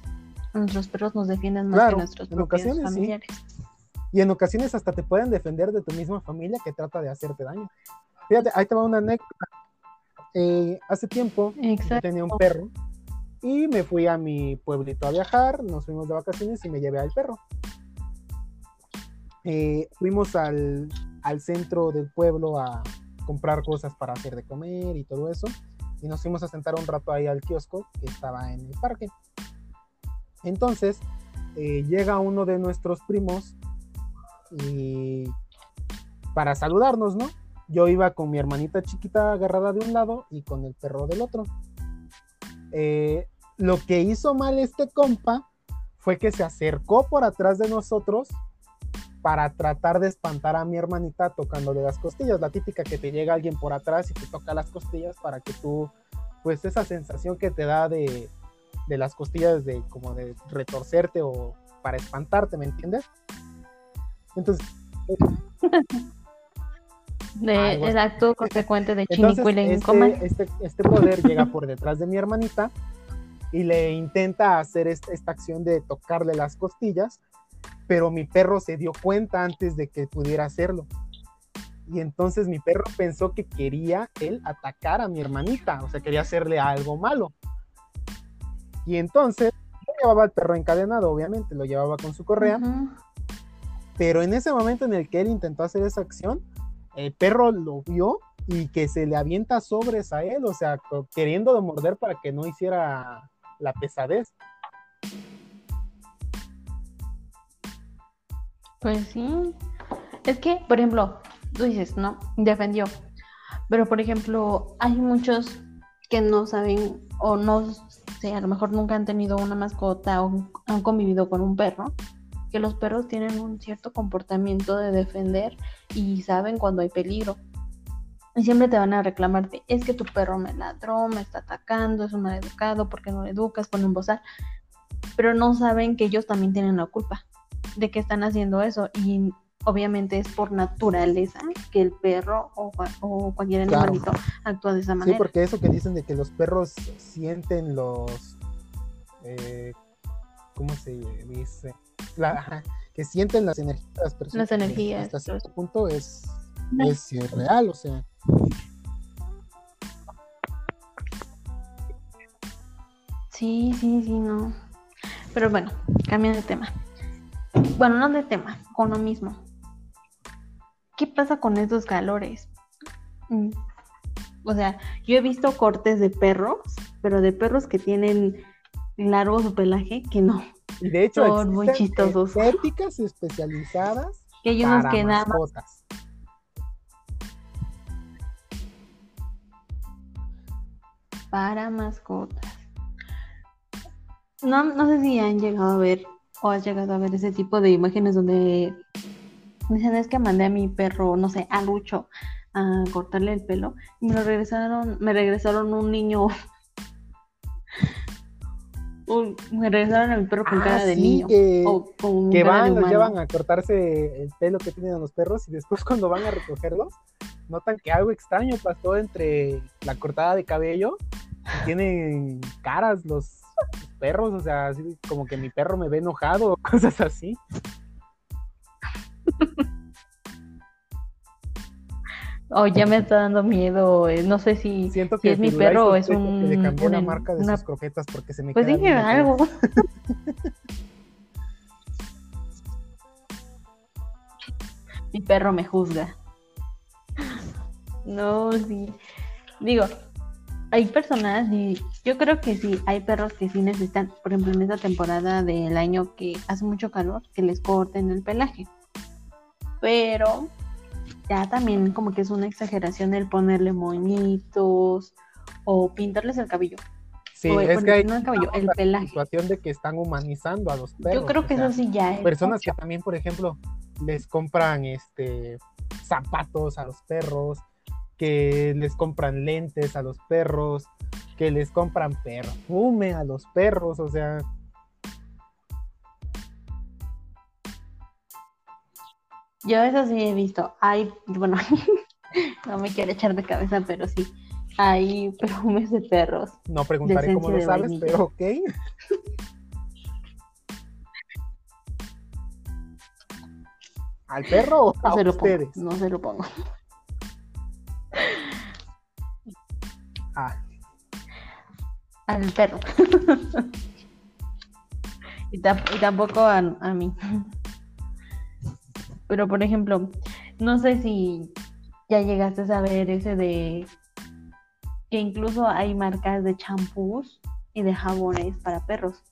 nuestros perros nos defienden más que nuestros propios familiares. Y en ocasiones hasta te pueden defender de tu misma familia que trata de hacerte daño. Fíjate, ahí te va una anécdota. Eh, hace tiempo tenía un perro y me fui a mi pueblito a viajar, nos fuimos de vacaciones y me llevé al perro. Eh, fuimos al, al centro del pueblo a comprar cosas para hacer de comer y todo eso. Y nos fuimos a sentar un rato ahí al kiosco que estaba en el parque. Entonces eh, llega uno de nuestros primos y para saludarnos, ¿no? Yo iba con mi hermanita chiquita agarrada de un lado y con el perro del otro. Eh, lo que hizo mal este compa fue que se acercó por atrás de nosotros para tratar de espantar a mi hermanita tocándole las costillas. La típica que te llega alguien por atrás y te toca las costillas para que tú, pues esa sensación que te da de, de las costillas de como de retorcerte o para espantarte, ¿me entiendes? Entonces... de, el acto consecuente de Chinicuile este, este, este poder llega por detrás de mi hermanita y le intenta hacer esta, esta acción de tocarle las costillas pero mi perro se dio cuenta antes de que pudiera hacerlo. Y entonces mi perro pensó que quería él atacar a mi hermanita, o sea, quería hacerle algo malo. Y entonces yo llevaba al perro encadenado, obviamente, lo llevaba con su correa. Pero en ese momento en el que él intentó hacer esa acción, el perro lo vio y que se le avienta sobres a él, o sea, queriendo morder para que no hiciera la pesadez. Pues sí. Es que, por ejemplo, tú dices, ¿no? Defendió. Pero, por ejemplo, hay muchos que no saben o no sé, a lo mejor nunca han tenido una mascota o han convivido con un perro, que los perros tienen un cierto comportamiento de defender y saben cuando hay peligro. Y siempre te van a reclamarte, es que tu perro me ladró, me está atacando, es un educado, porque no le educas, pone un bozal. Pero no saben que ellos también tienen la culpa de que están haciendo eso y obviamente es por naturaleza que el perro o, cualquier animalito actúa de esa manera. Sí, porque eso que dicen de que los perros sienten los... Eh, ¿Cómo se dice? Que sienten las energías de las personas. Las energías. Hasta cierto punto es, es real, o sea. Sí, sí, sí, no. Pero bueno, cambiando de tema bueno, no de tema, con lo mismo. ¿Qué pasa con estos calores? Mm, o sea, yo he visto cortes de perros, pero de perros que tienen largo su pelaje, que no. De hecho, son muy chistosos. Éticas especializadas que hay unos que nada Para mascotas. No, no sé si han llegado a ver ¿O has llegado a ver ese tipo de imágenes donde dicen es que mandé a mi perro, no sé, a Lucho a cortarle el pelo y me lo regresaron, me regresaron un niño me regresaron a mi perro con ah, cara de niño. Que, que van, los llevan a cortarse el pelo que tienen los perros y después cuando van a recogerlos, notan que algo extraño pasó entre la cortada de cabello y tienen caras los perros, o sea, así como que mi perro me ve enojado o cosas así. Oh, ya me está dando miedo. Eh, no sé si, Siento que es mi perro o es un. Que le la marca de una... sus croquetas porque se me Pues dije algo. mi perro me juzga. No, sí. Digo, hay personas y yo creo que sí, hay perros que sí necesitan, por ejemplo, en esta temporada del año que hace mucho calor, que les corten el pelaje. Pero ya también como que es una exageración el ponerle moñitos o pintarles el cabello. Sí, es que hay el, cabello, el pelaje. situación de que están humanizando a los perros. Yo creo que eso sí ya es. Personas que también, por ejemplo, les compran este zapatos a los perros, que les compran lentes a los perros, que les compran perfume a los perros, o sea. Yo eso sí he visto. Hay, bueno, no me quiero echar de cabeza, pero sí. Hay perfumes de perros. No preguntaré cómo lo sabes, pero ok. ¿Al perro o a ustedes? no se lo pongo. Ah. Al perro. y, tampoco a, a mí. Pero por ejemplo, no sé si ya llegaste a saber ese de que incluso hay marcas de champús y de jabones para perros.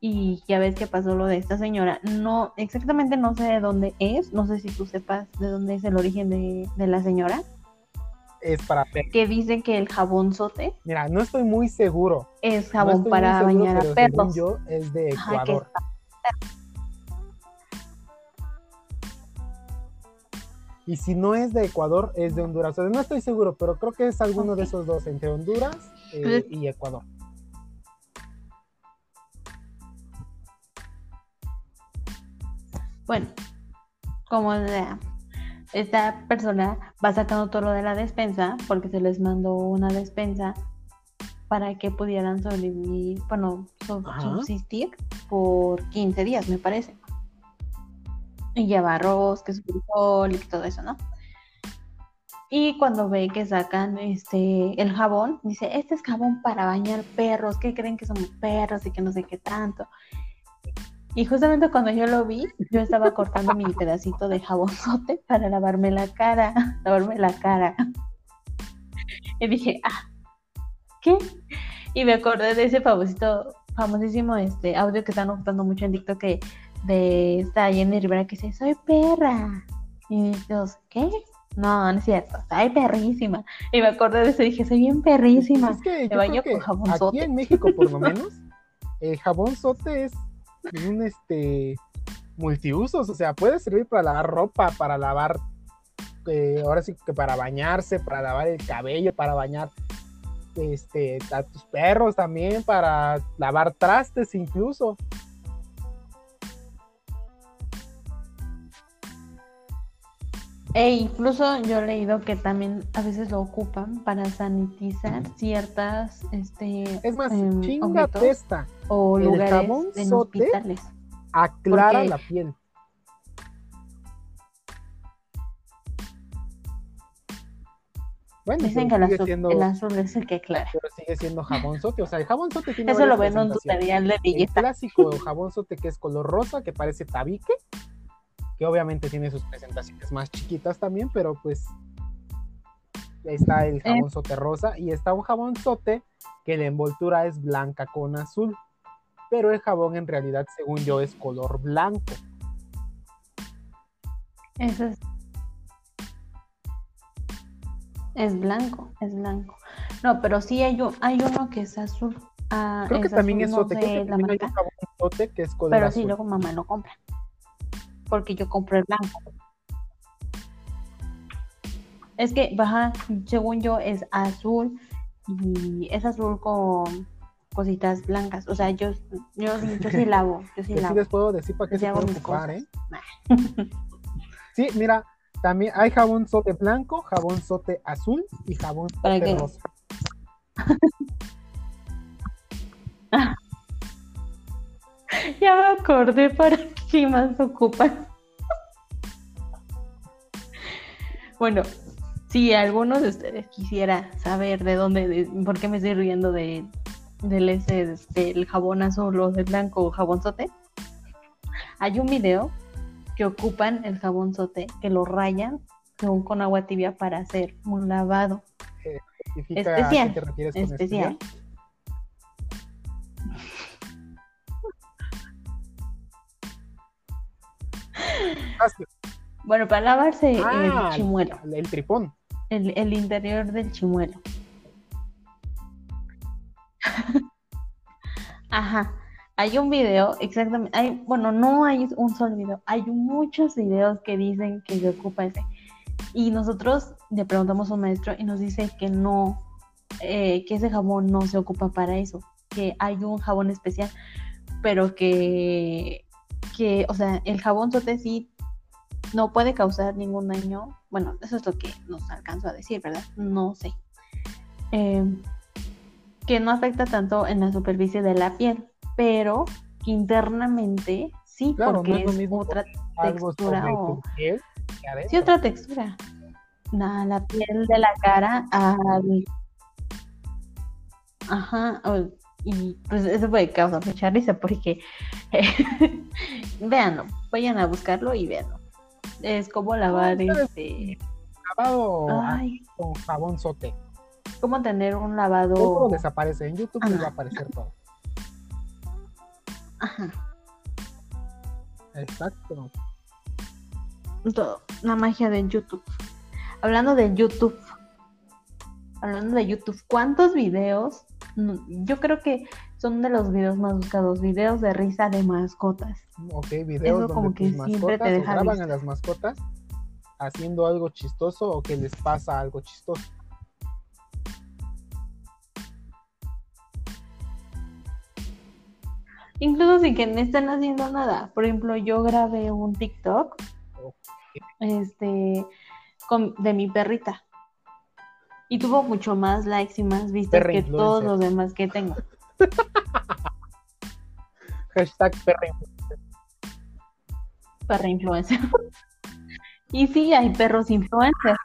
Y ya ves que pasó lo de esta señora. No, exactamente no sé de dónde es. No sé si tú sepas de dónde es el origen de, de la señora es para perros. Que dicen que el jabón sote. Mira, no estoy muy seguro. Es jabón para bañar a perros. yo es de Ecuador. Y si no es de Ecuador, es de Honduras. no estoy seguro, pero creo que es alguno de esos dos, entre Honduras eh, pues y Ecuador. Bueno, como sea, esta persona va sacando todo lo de la despensa porque se les mandó una despensa para que pudieran sobrevivir, bueno, subsistir por 15 días, me parece. Y lleva arroz, queso frijol y todo eso, ¿no? Y cuando ve que sacan este el jabón, dice, este es jabón para bañar perros, ¿qué creen que somos perros y que no sé qué tanto? Y justamente cuando yo lo vi, yo estaba cortando mi pedacito de jabonzote para lavarme la cara, lavarme la cara. Y dije, ah, ¿qué? Y me acordé de ese famosito, famosísimo este audio que están ocupando mucho en TikTok que de esta Jenny Rivera que dice, soy perra. Y yo, ¿qué? No, no es cierto, soy perrísima. Y me acordé de eso y dije, soy bien perrísima. Es que me baño con jabonzote. Aquí en México, por lo menos, el jabonzote es un este multiusos, o sea, puede servir para lavar ropa, para lavar, eh, ahora sí que para bañarse, para lavar el cabello, para bañar este, a tus perros también, para lavar trastes incluso. E incluso yo he leído que también a veces lo ocupan para sanitizar ciertas este es más em, chinga testa o lugares en hospitales aclara la piel Bueno, Dicen que el azul, siendo, el azul, es el que aclara. Pero sigue siendo jabón sote. O sea, el jabón sote tiene. Eso lo ven en un tutorial de belleza. El clásico jabón sote que es color rosa, que parece tabique obviamente tiene sus presentaciones más chiquitas también, pero pues está el jabón sote rosa y está un jabón sote que la envoltura es blanca con azul, pero el jabón en realidad, según yo, es color blanco. Eso es. Es blanco, es blanco. No, pero sí hay, hay uno que es azul. Ah, Creo que también es sote, que también hay un jabón sote que es color Pero sí, luego mamá lo compra porque yo compré el blanco. Es que baja, según yo, es azul y es azul con cositas blancas. O sea, yo, yo, yo sí lavo. Yo sí, lavo. les puedo decir para qué se puede ocupar, ¿eh? sí, mira, también hay jabón sote blanco, jabón sote azul y jabón sote rosa. ya me acordé para qué más ocupan. bueno, si alguno de ustedes quisiera saber de dónde, por qué me estoy riendo de, del ese, jabón azul o del blanco o jabón sote, hay un video que ocupan el jabón sote, que lo rayan según con agua tibia para hacer un lavado. ¿Especifica Especial, ¿A qué te refieres con especial. Bueno, para lavarse Ah, el chimuelo, el, el tripón. el, el interior del chimuelo. Ajá. Hay un video, exactamente, hay, bueno, no hay un solo video, hay muchos videos que dicen que se ocupa ese. Y nosotros le preguntamos a un maestro y nos dice que no, eh, que ese jabón no se ocupa para eso, que hay un jabón especial, pero que, que, o sea, el jabón sote sí no puede causar ningún daño. Bueno, eso es lo que nos alcanzó a decir, ¿verdad? No sé. Eh, que no afecta tanto en la superficie de la piel, pero internamente sí, Claro, no porque es lo es mismo otra textura o piel sí otra textura. La, la piel de la cara al ajá, o- y pues eso puede causar mucha risa porque véanlo, vayan a buscarlo y véanlo. Es como lavar ustedes- este Lavado ay, con jabón sote. cómo tener un Todo lavado desaparece. En YouTube les va a aparecer todo. ajá, Exacto. todo, la magia de YouTube. Hablando de YouTube, hablando de YouTube, ¿cuántos videos? Yo creo que son de los videos más buscados, videos de risa de mascotas. Ok, videos Eso donde como que tus siempre te deja graban visto. a las mascotas haciendo algo chistoso o que les pasa algo chistoso. Incluso sin que no estén haciendo nada. Por ejemplo, yo grabé un TikTok este, con- de mi perrita. Y tuvo mucho más likes y más vistas Perra que todos influencer. los demás que tengo. Hashtag perra. Perra influencer. y sí, hay perros influencers.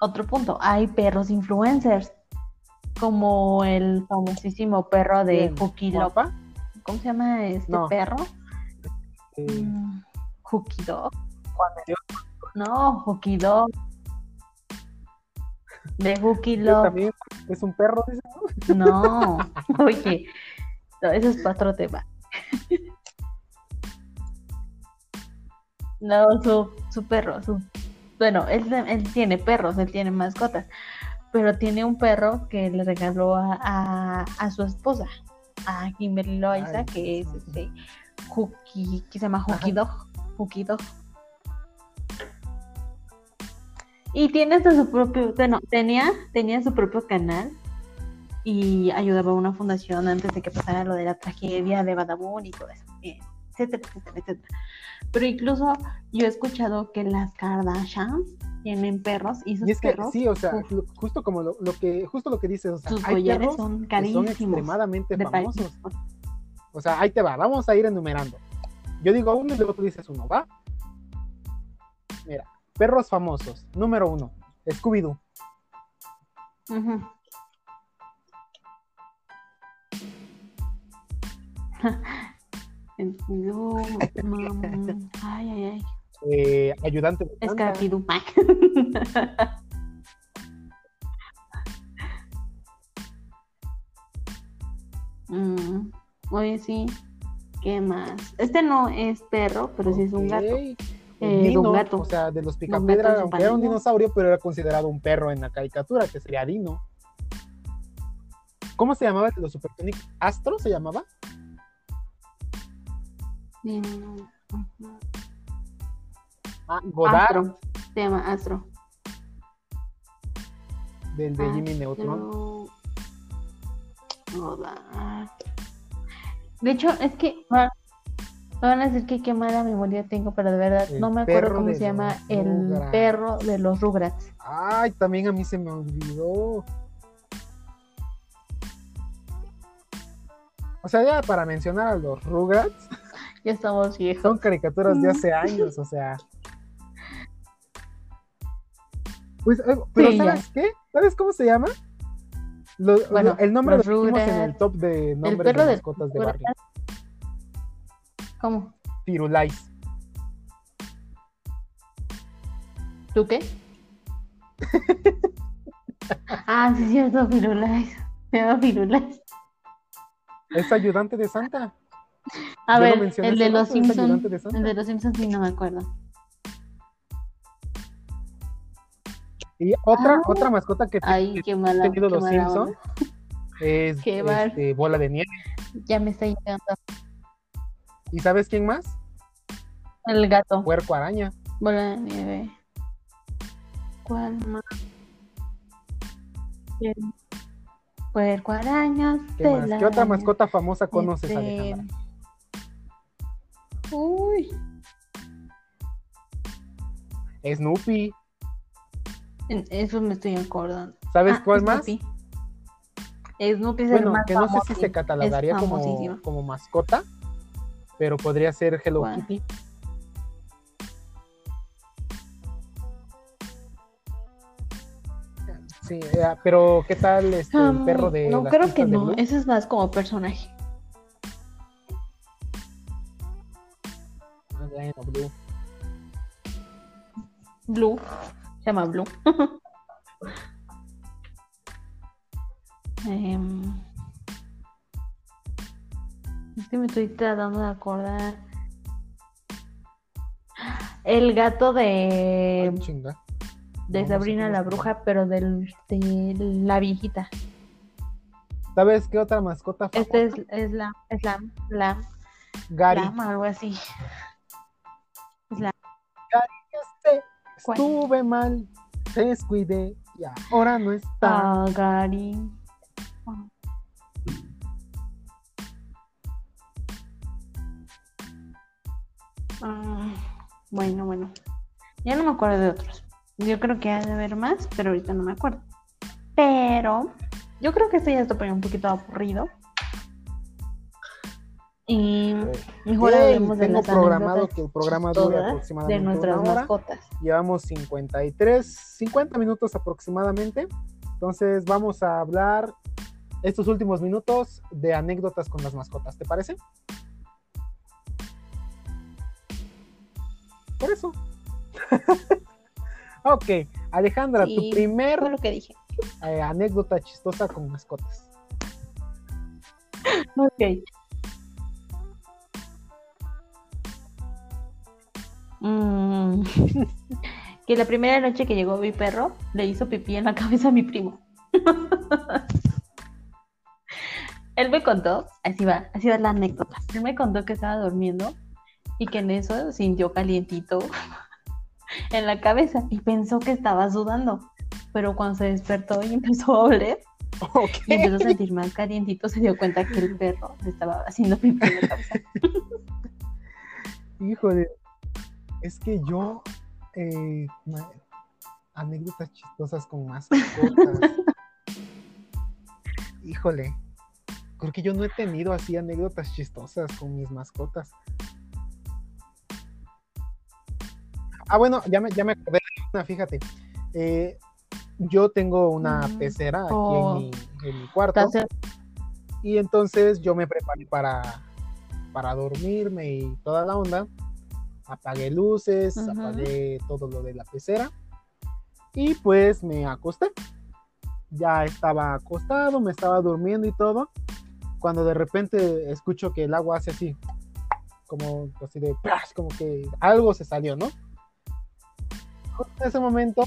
Otro punto, hay perros influencers. Como el famosísimo perro de. ¿Guapa? ¿Cómo se llama este No. perro? Eh, Mm, Dog. Dios, No, Dog. De Hooky ¿usted Love. también es un perro, dice, ¿no? No, oye, no, eso es para otro tema. No, su, su perro, su... Bueno, él, él tiene perros, él tiene mascotas, pero tiene un perro que le regaló a, a, a su esposa, a Kimberly Loaiza, que es este, Hooky, que se llama Hooky Dog, Hooky Dog. Y tiene hasta su propio, bueno, tenía, tenía su propio canal y ayudaba a una fundación antes de que pasara lo de la tragedia de Badabun y todo eso, eh, etcétera, etcétera, etcétera. Pero incluso yo he escuchado que las Kardashians tienen perros y sus Y es que perros, sí, o sea, uf. justo como lo, lo que, justo lo que dices, o sea, sus hay collares perros son que son carísimos. extremadamente de famosos. país. O sea, ahí te va, vamos a ir enumerando. Yo digo uno y luego tú dices uno, ¿va? Mira, perros famosos. Número uno, Scooby-Doo. No, mam, ay, ay, ay. Eh, ayudante de. Escarapidú. Mm, oye, sí. ¿Qué más? Este no es perro, pero sí es un gato. Eh, Dino, Don Gato. o sea, de los Picapiedra, aunque era un dinosaurio, pero era considerado un perro en la caricatura, que sería Dino. ¿Cómo se llamaba los Supersónicos? ¿Astro se llamaba? Mm, ujú. Ah, Godard, Astro. Se llama Astro. del de Jimmy Neutron. Godard. De hecho, es que va- me van a decir que qué mala memoria tengo, pero de verdad El no me acuerdo cómo se llama el Rugrats. perro de los Rugrats. Ay, también a mí se me olvidó. O sea, ya para mencionar a los Rugrats, Ya estamos viejos. son caricaturas de hace años, o sea. Pues, eh, pero Sí, ya. ¿sabes qué? ¿Sabes cómo se llama? Lo- Bueno, lo- el nombre lo los pusimos en el top de nombres de mascotas de barrio. ¿Cómo? Firulais. ¿Tú qué? ah, sí, es cierto, Firulais. Se llama Firulais. Es ayudante de Santa. A Yo ver, el de los Simpsons. de Santa. El de los Simpsons sí no me acuerdo. Y otra, Ah. otra mascota que Ay, que qué mala. tenido qué los mala Simpson onda. es Qué este, Bola de Nieve. Ya me está llegando. ¿Y sabes quién más? El gato. Puerco Araña. Bola de nieve. ¿Cuál más? Puerco arañas. ¿Qué, más? ¿Qué otra araña. mascota famosa conoces, Este, Alejandra? Uy. Snoopy. en- Eso me estoy acordando. ¿Sabes Ah, cuál más? Snoopy. Es el Bueno, más que no sé si se catalogaría como, como mascota, pero podría ser Hello ¿Cuál? Kitty. Sí, eh, pero ¿qué tal este, el Um, perro de no, creo que no. Ese es más como personaje. Ah, bueno, Blue. Blue. Se llama Blue. Em, es que me estoy tratando de acordar. El gato de, Ay, de Sabrina la. Bruja, pero del, de la viejita. ¿Sabes qué otra mascota famosa? Este es, es la, es la, la, Gary. Lama, algo así. Es la, Este, ¿Cuál? Estuve mal, te descuidé y ahora no está. ah, Gary. Ah, bueno, bueno. Ya no me acuerdo de otros. Yo creo que ha de haber más, pero ahorita no me acuerdo. Pero yo creo que este ya está un poquito aburrido. Y mejor hablemos de tengo programado que el programa dure aproximadamente de nuestras una hora. mascotas. Llevamos 53, 50 minutos aproximadamente. Entonces vamos a hablar estos últimos minutos de anécdotas con las mascotas. ¿Te parece? Por eso. ok, Alejandra, tu primer Fue lo que dije. eh, anécdota chistosa con mascotas. Ok. Mm, que la primera noche que llegó mi perro, le hizo pipí en la cabeza a mi primo. Él me contó, así va, así va la anécdota. Él me contó que estaba durmiendo y que en eso sintió calientito en la cabeza y pensó que estaba sudando. Pero cuando se despertó y empezó a oler y empezó a sentir más calientito, se dio cuenta que el perro le estaba haciendo pipí en la cabeza. Híjole, es que yo eh, anécdotas chistosas con mascotas. Híjole, creo que yo no he tenido así anécdotas chistosas con mis mascotas. Ah, bueno, ya me, ya me acordé de una, fíjate. Eh, yo tengo una Mm, pecera aquí oh. en, mi, en mi cuarto. Y entonces yo me preparé para, para dormirme y toda la onda. Apagué luces, apagué todo lo de la pecera. Y pues me acosté. Ya estaba acostado, me estaba durmiendo y todo. Cuando de repente escucho que el agua hace así. Como así de como que algo se salió, ¿no? Justo en ese momento,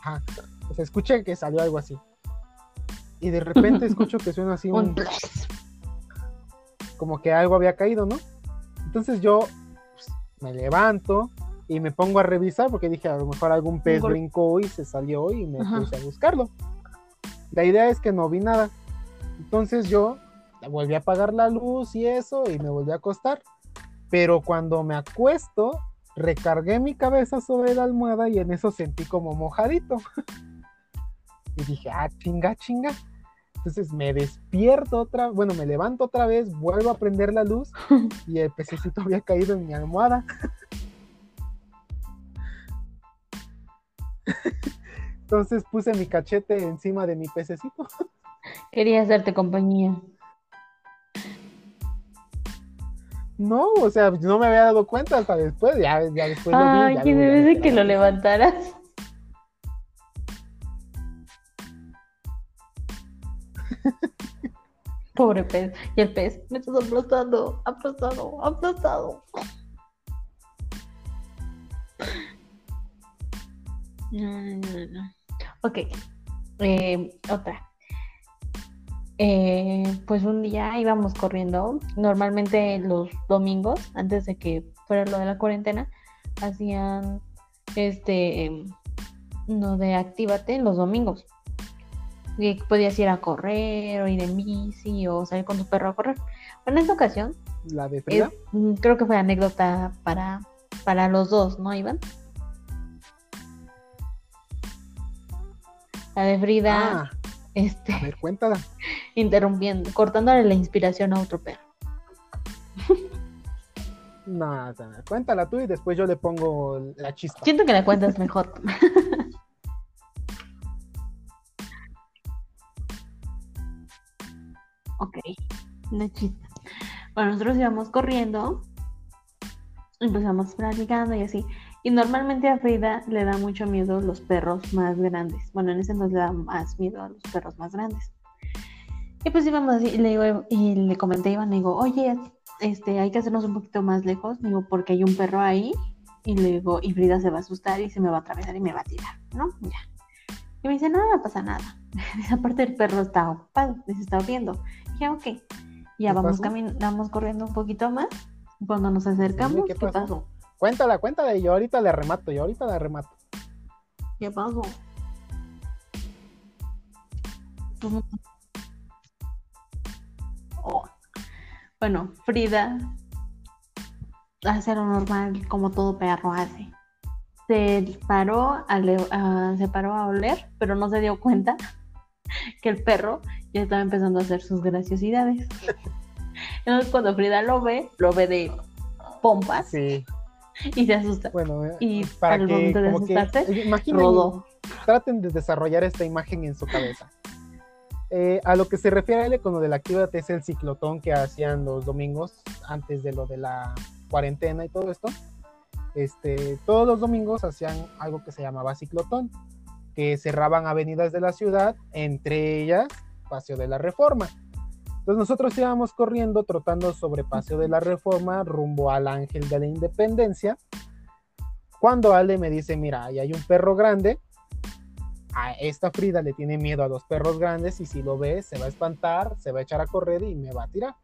ajá, pues escuché que salió algo así. Y de repente escucho que suena así un, como que algo había caído, ¿no? Entonces yo pues, me levanto y me pongo a revisar porque dije a lo mejor algún pez gol- brincó y se salió y me Ajá. puse a buscarlo. La idea es que no vi nada. Entonces yo volví a apagar la luz y eso y me volví a acostar. Pero cuando me acuesto, recargué mi cabeza sobre la almohada y en eso sentí como mojadito. y dije, ah, chinga, chinga. Entonces me despierto otra, bueno, me levanto otra vez, vuelvo a prender la luz y el pececito había caído en mi almohada. Entonces puse mi cachete encima de mi pececito. Quería hacerte compañía. No, o sea, no me había dado cuenta hasta después, ya, ya después lo vi. Ay, ya ¿quién luego ya es me de que lo levantaras? Pobre pez. Y el pez, me estás aplastando, aplastado, aplastado. No, no, no, no. Ok. eh, otra. Eh, pues un día íbamos corriendo. Normalmente los domingos, antes de que fuera lo de la cuarentena, hacían este no de actívate los domingos. Y podías ir a correr, o ir en bici, o salir con tu perro a correr. En esta ocasión, La de Frida. es- mm, creo que fue anécdota para, para los dos, ¿no, Iván? La de Frida, Ah, este, a ver, cuéntala. interrumpiendo, cortándole la inspiración a otro perro. No, o sea, cuéntala tú y después yo le pongo la chispa. Siento que la cuentas mejor. ok, la chispa. Bueno, nosotros íbamos corriendo, empezamos platicando y así. Y normalmente a Frida le da mucho miedo los perros más grandes. Bueno, en ese entonces le da más miedo a los perros más grandes. Y pues íbamos así, y le, digo, y le comenté a Iván, le digo, oye, este, hay que hacernos un poquito más lejos, digo, porque hay un perro ahí y luego, y Frida se va a asustar y se me va a atravesar y me va a tirar, ¿no? Ya. Y me dice, no, no pasa nada. Esa parte del perro está ocupado, se está viendo. Y dije, ok. Ya ¿Qué vamos caminamos corriendo un poquito más. Cuando nos acercamos, ¿qué ¿qué, pasó? pasó? Cuéntala, cuéntala y yo ahorita le remato, yo ahorita le remato. ¿Qué pasó? Oh. Bueno, Frida hace lo normal, como todo perro hace. Se paró a, se paró a oler, pero no se dio cuenta que el perro ya estaba empezando a hacer sus graciosidades. Entonces cuando Frida lo ve, lo ve de pompas Sí, y se asusta. bueno, eh, Y para al que momento de que asustarse, imaginen, Rodó. traten de desarrollar esta imagen en su cabeza. Eh, a lo que se refiere él con lo del actívate es el ciclotón que hacían los domingos antes de lo de la cuarentena y todo esto. Este, todos los domingos hacían algo que se llamaba ciclotón, que cerraban avenidas de la ciudad, entre ellas Paseo de la Reforma. Entonces nosotros íbamos corriendo, trotando sobre Paseo de la Reforma rumbo al Ángel de la Independencia. Cuando Ale me dice, mira, ahí hay un perro grande, a esta Frida le tiene miedo a los perros grandes y si lo ve se va a espantar, se va a echar a correr y me va a tirar.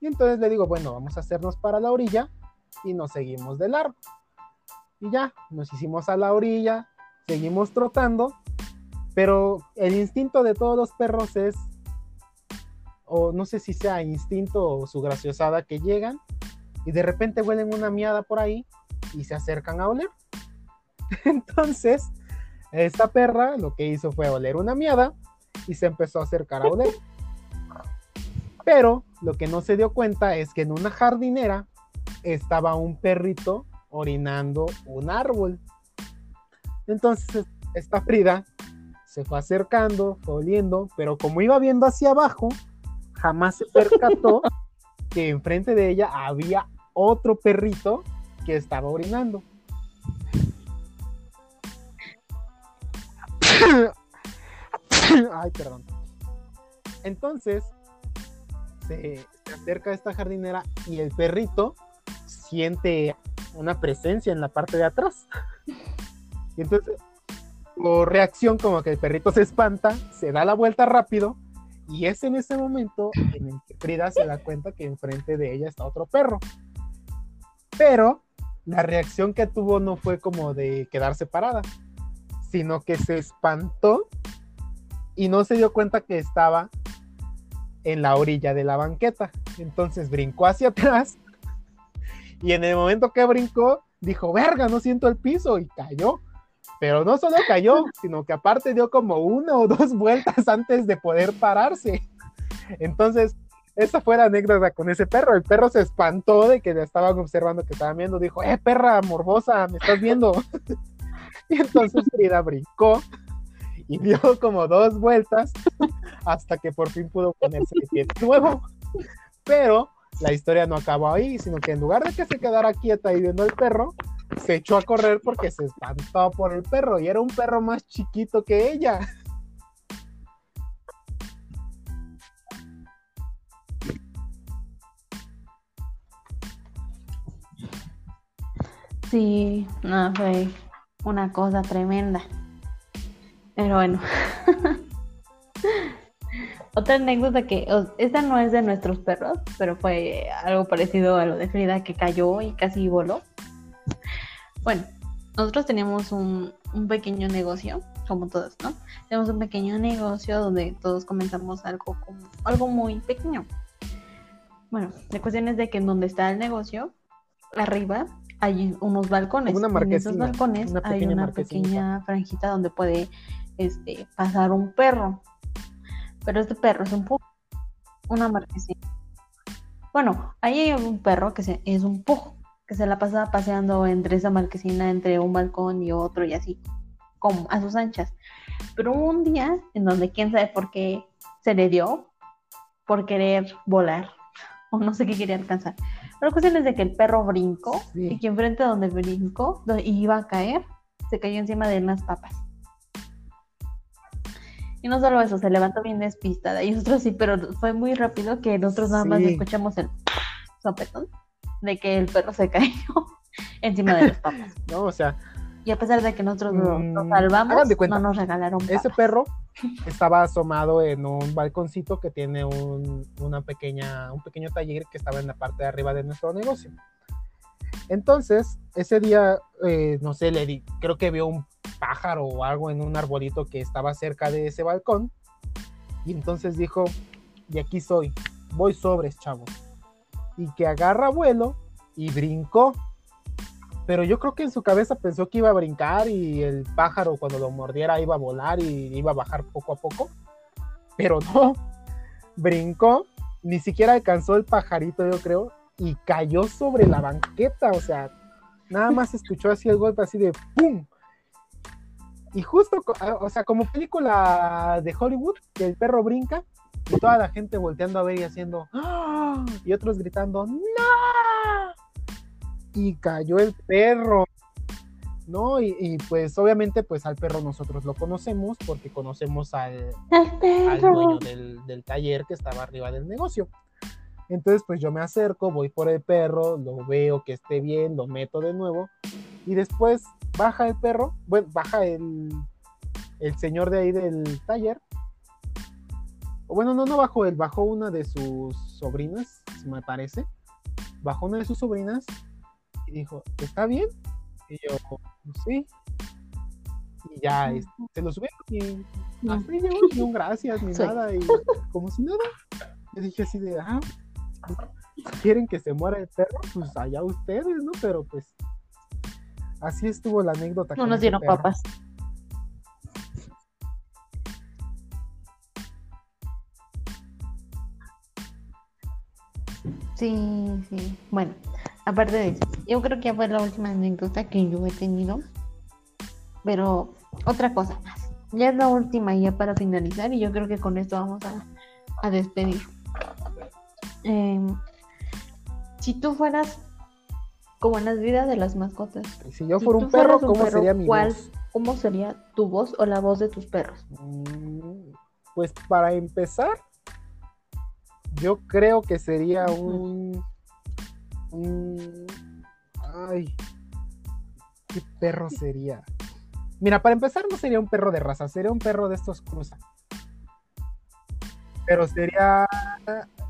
Y entonces le digo, bueno, vamos a hacernos para la orilla y nos seguimos de largo. Y ya, nos hicimos a la orilla, seguimos trotando, pero el instinto de todos los perros es, o no sé si sea instinto o su graciosada, que llegan y de repente huelen una miada por ahí y se acercan a oler. Entonces, esta perra lo que hizo fue oler una miada y se empezó a acercar a oler. Pero lo que no se dio cuenta es que en una jardinera estaba un perrito orinando un árbol. Entonces esta Frida se fue acercando, fue oliendo, pero como iba viendo hacia abajo, jamás se percató que enfrente de ella había otro perrito que estaba orinando. Ay, perdón. Entonces, se, se acerca a esta jardinera y el perrito siente una presencia en la parte de atrás. Y entonces, por reacción, como que el perrito se espanta, se da la vuelta rápido, y es en ese momento en el que Frida se da cuenta que enfrente de ella está otro perro. Pero la reacción que tuvo no fue como de quedarse parada, sino que se espantó y no se dio cuenta que estaba en la orilla de la banqueta. Entonces brincó hacia atrás y en el momento que brincó dijo, verga, no siento el piso y cayó. Pero no solo cayó, sino que aparte dio como una o dos vueltas antes de poder pararse. Entonces, esa fue la anécdota con ese perro. El perro se espantó de que le estaban observando que estaban viendo. Dijo, eh, perra morbosa, me estás viendo. y entonces Frida brincó y dio como dos vueltas hasta que por fin pudo ponerse de pie de nuevo. Pero la historia no acabó ahí, sino que en lugar de que se quedara quieta y viendo el perro, se echó a correr porque se espantó por el perro y era un perro más chiquito que ella. Sí, no, fue una cosa tremenda. Pero bueno. Otra anécdota que, esta no es de nuestros perros, pero fue algo parecido a lo de Frida que cayó y casi voló. Bueno, nosotros teníamos un, pequeño negocio, como todos, ¿no? Tenemos un pequeño negocio donde todos comenzamos algo, como, algo muy pequeño. Bueno, la cuestión es de que en donde está el negocio, arriba hay unos balcones. Una en esos balcones hay una pequeña franjita donde puede este, pasar un perro. Pero este perro es un pujo. Una marquesina. Bueno, ahí hay un perro que es un pujo, que se la pasa paseando entre esa marquesina, entre un balcón y otro y así, como a sus anchas. Pero un día en donde quién sabe por qué se le dio, por querer volar, o no sé qué quería alcanzar. La cuestión es de que el perro brincó y que enfrente de donde brincó, donde iba a caer, se cayó encima de unas papas. Y no solo eso, se levantó bien despistada. Y nosotros sí, pero fue muy rápido que nosotros nada más escuchamos el sopetón de que el perro se cayó encima de las papas. No, o sea. Y a pesar de que nosotros mm, salvamos, no nos regalaron papas. Ese perro estaba asomado en un balconcito que tiene un, una pequeña, un pequeño taller que estaba en la parte de arriba de nuestro negocio. Entonces, ese día, eh, no sé, le di, creo que vio un pájaro o algo en un arbolito que estaba cerca de ese balcón. Y entonces dijo, de aquí soy, voy sobres, chavo. Y que agarra vuelo y brincó. Pero yo creo que en su cabeza pensó que iba a brincar y el pájaro cuando lo mordiera iba a volar y iba a bajar poco a poco. Pero no, brincó, ni siquiera alcanzó el pajarito, yo creo, y cayó sobre la banqueta. O sea, nada más escuchó así el golpe así de ¡pum! Y justo, ah, o sea, como película de Hollywood, que el perro brinca y toda la gente volteando a ver y haciendo ¡Ah! y otros gritando ¡No! Y cayó el perro. ¿No? Y, pues obviamente pues al perro nosotros lo conocemos porque conocemos al, al dueño del, del taller que estaba arriba del negocio. Entonces, pues yo me acerco, voy por el perro, lo veo que esté bien, lo meto de nuevo y después baja el perro, bueno, baja el, el señor de ahí del taller. O bueno, no, no bajó él, bajó una de sus sobrinas, me parece. Bajó una de sus sobrinas y dijo, ¿está bien? Y yo, sí. Y ya este, se lo subieron y así llegó, ni un gracias, ni nada, y como si nada. Yo dije así de, ah, quieren que se muera el perro, pues allá ustedes, ¿no? Pero pues Así estuvo la anécdota. No nos dieron papas. Sí, sí. Bueno, aparte de eso, yo creo que ya fue la última anécdota que yo he tenido. Pero otra cosa más. Ya es la última ya para finalizar y yo creo que con esto vamos a, despedir. Em, si tú fueras como en las vidas de las mascotas. Si yo fuera un perro, ¿cómo sería mi voz? ¿Cómo sería tu voz o la voz de tus perros? Mm, pues para empezar, yo creo que sería un, ay, ¿qué perro sería? Mira, para empezar no sería un perro de raza, sería un perro de estos cruza. Pero sería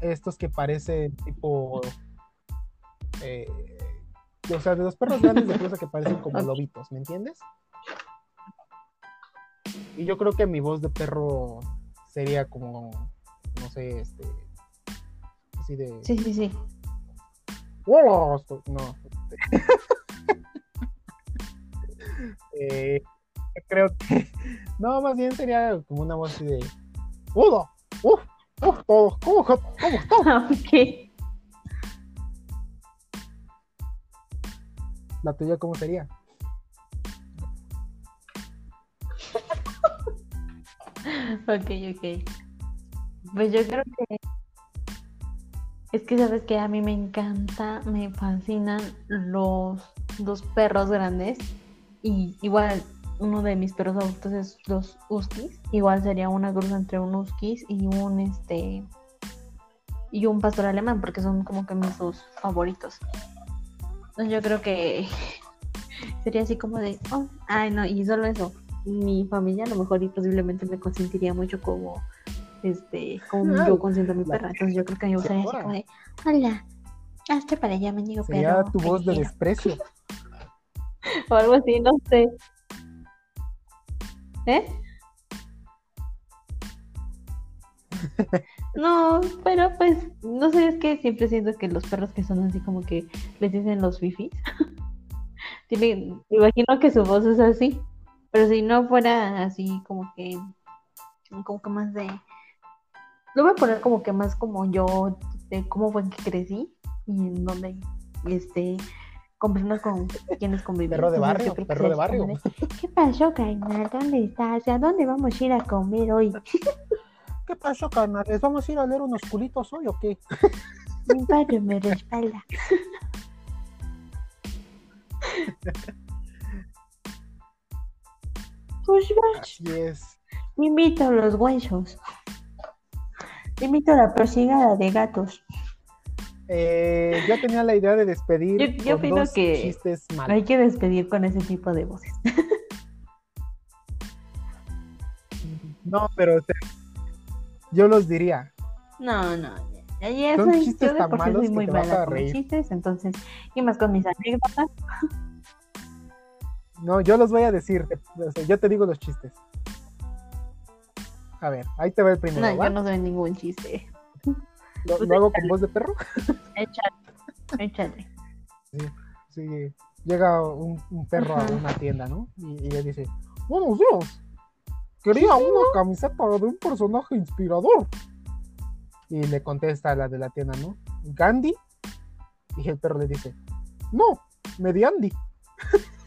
estos que parecen tipo eh, o sea, de los perros grandes de cruza que parecen como lobitos, ¿me entiendes? Y yo creo que mi voz de perro sería como, no sé, este, así de... Sí, sí, sí. ¡Hola! No. eh, creo que... No, más bien sería como una voz así de... ¡Hola! ¡Uf! ¡Uf! ¿Cómo, cómo, cómo estás? Ok. ¿La tuya cómo sería? ok, ok. Pues yo creo que. Es que sabes que a mí me encanta, me fascinan los dos perros grandes. Y igual uno de mis perros favoritos es los huskies. Igual sería una cruz entre un huskies y un este y un pastor alemán, porque son como que mis dos favoritos. Yo creo que sería así como de, oh, ay no, y solo eso. Mi familia a lo mejor y posiblemente me consentiría mucho como este, como yo consiento a mi perra. Entonces yo creo que yo sería así como de, hola, hazte para allá, me digo Sería tu voz de desprecio. o algo así, no sé. ¿Eh? No, pero pues, no sé, es que siempre siento que los perros que son así como que les dicen los fifis. Tienen, imagino que su voz es así, pero si no fuera así como que, como que más de, lo voy a poner como que más como yo, de cómo fue que crecí y en dónde, este, con personas con quienes conviví. Perro de barrio, perro de barrio. ¿Qué pasó, carnal? ¿Dónde estás? ¿A dónde vamos a ir a comer hoy? ¿Qué pasó, carnal? ¿Les vamos a ir a leer unos culitos hoy o qué? Mi padre me respalda. Pues Así es. invito a los huesos. Invito a la persigada de gatos. Eh, yo tenía la idea de despedir Yo, yo con opino dos que chistes malos. hay que despedir con ese tipo de voces. No, pero o sea, yo los diría. No, no. Ya, ya Son soy, chistes yo de tan por malos soy que muy te vas mala a con los reír. chistes, entonces, y más con mis anécdotas. No, yo los voy a decir. o sea, yo te digo los chistes. A ver, ahí te va el primero. No, ¿va? yo no soy ningún chiste. ¿Lo, lo hago con voz de perro? Échale, échale. Sí, llega un, un perro a una tienda, ¿no? Y, y le dice, buenos días, quería una camiseta de un personaje inspirador. Y le contesta a la de la tienda, ¿no? Gandhi. Y el perro le dice, no, Mediandi.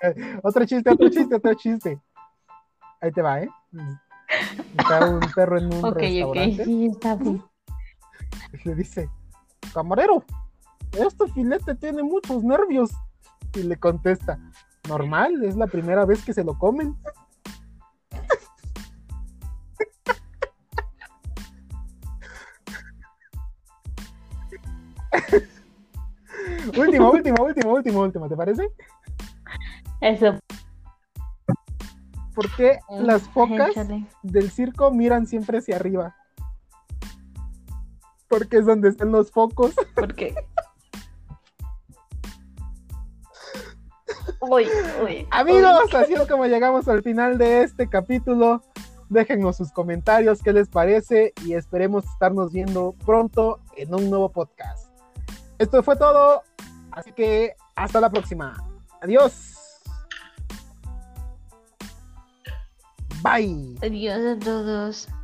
otro chiste, otro chiste, otro chiste. Ahí te va, ¿eh? Está un perro en un Ok, ok, restaurante sí, está bien. le dice, camarero, este filete tiene muchos nervios. Y le contesta, normal, es la primera vez que se lo comen. última, última, última, última, última, ¿te parece? Eso. ¿Por qué las focas Échale. del circo miran siempre hacia arriba? Porque es donde están los focos. Porque. Uy, uy. Amigos, así es como llegamos al final de este capítulo. Déjennos sus comentarios, qué les parece y esperemos estarnos viendo pronto en un nuevo podcast. Esto fue todo, así que hasta la próxima. Adiós. Bye. Adiós a todos.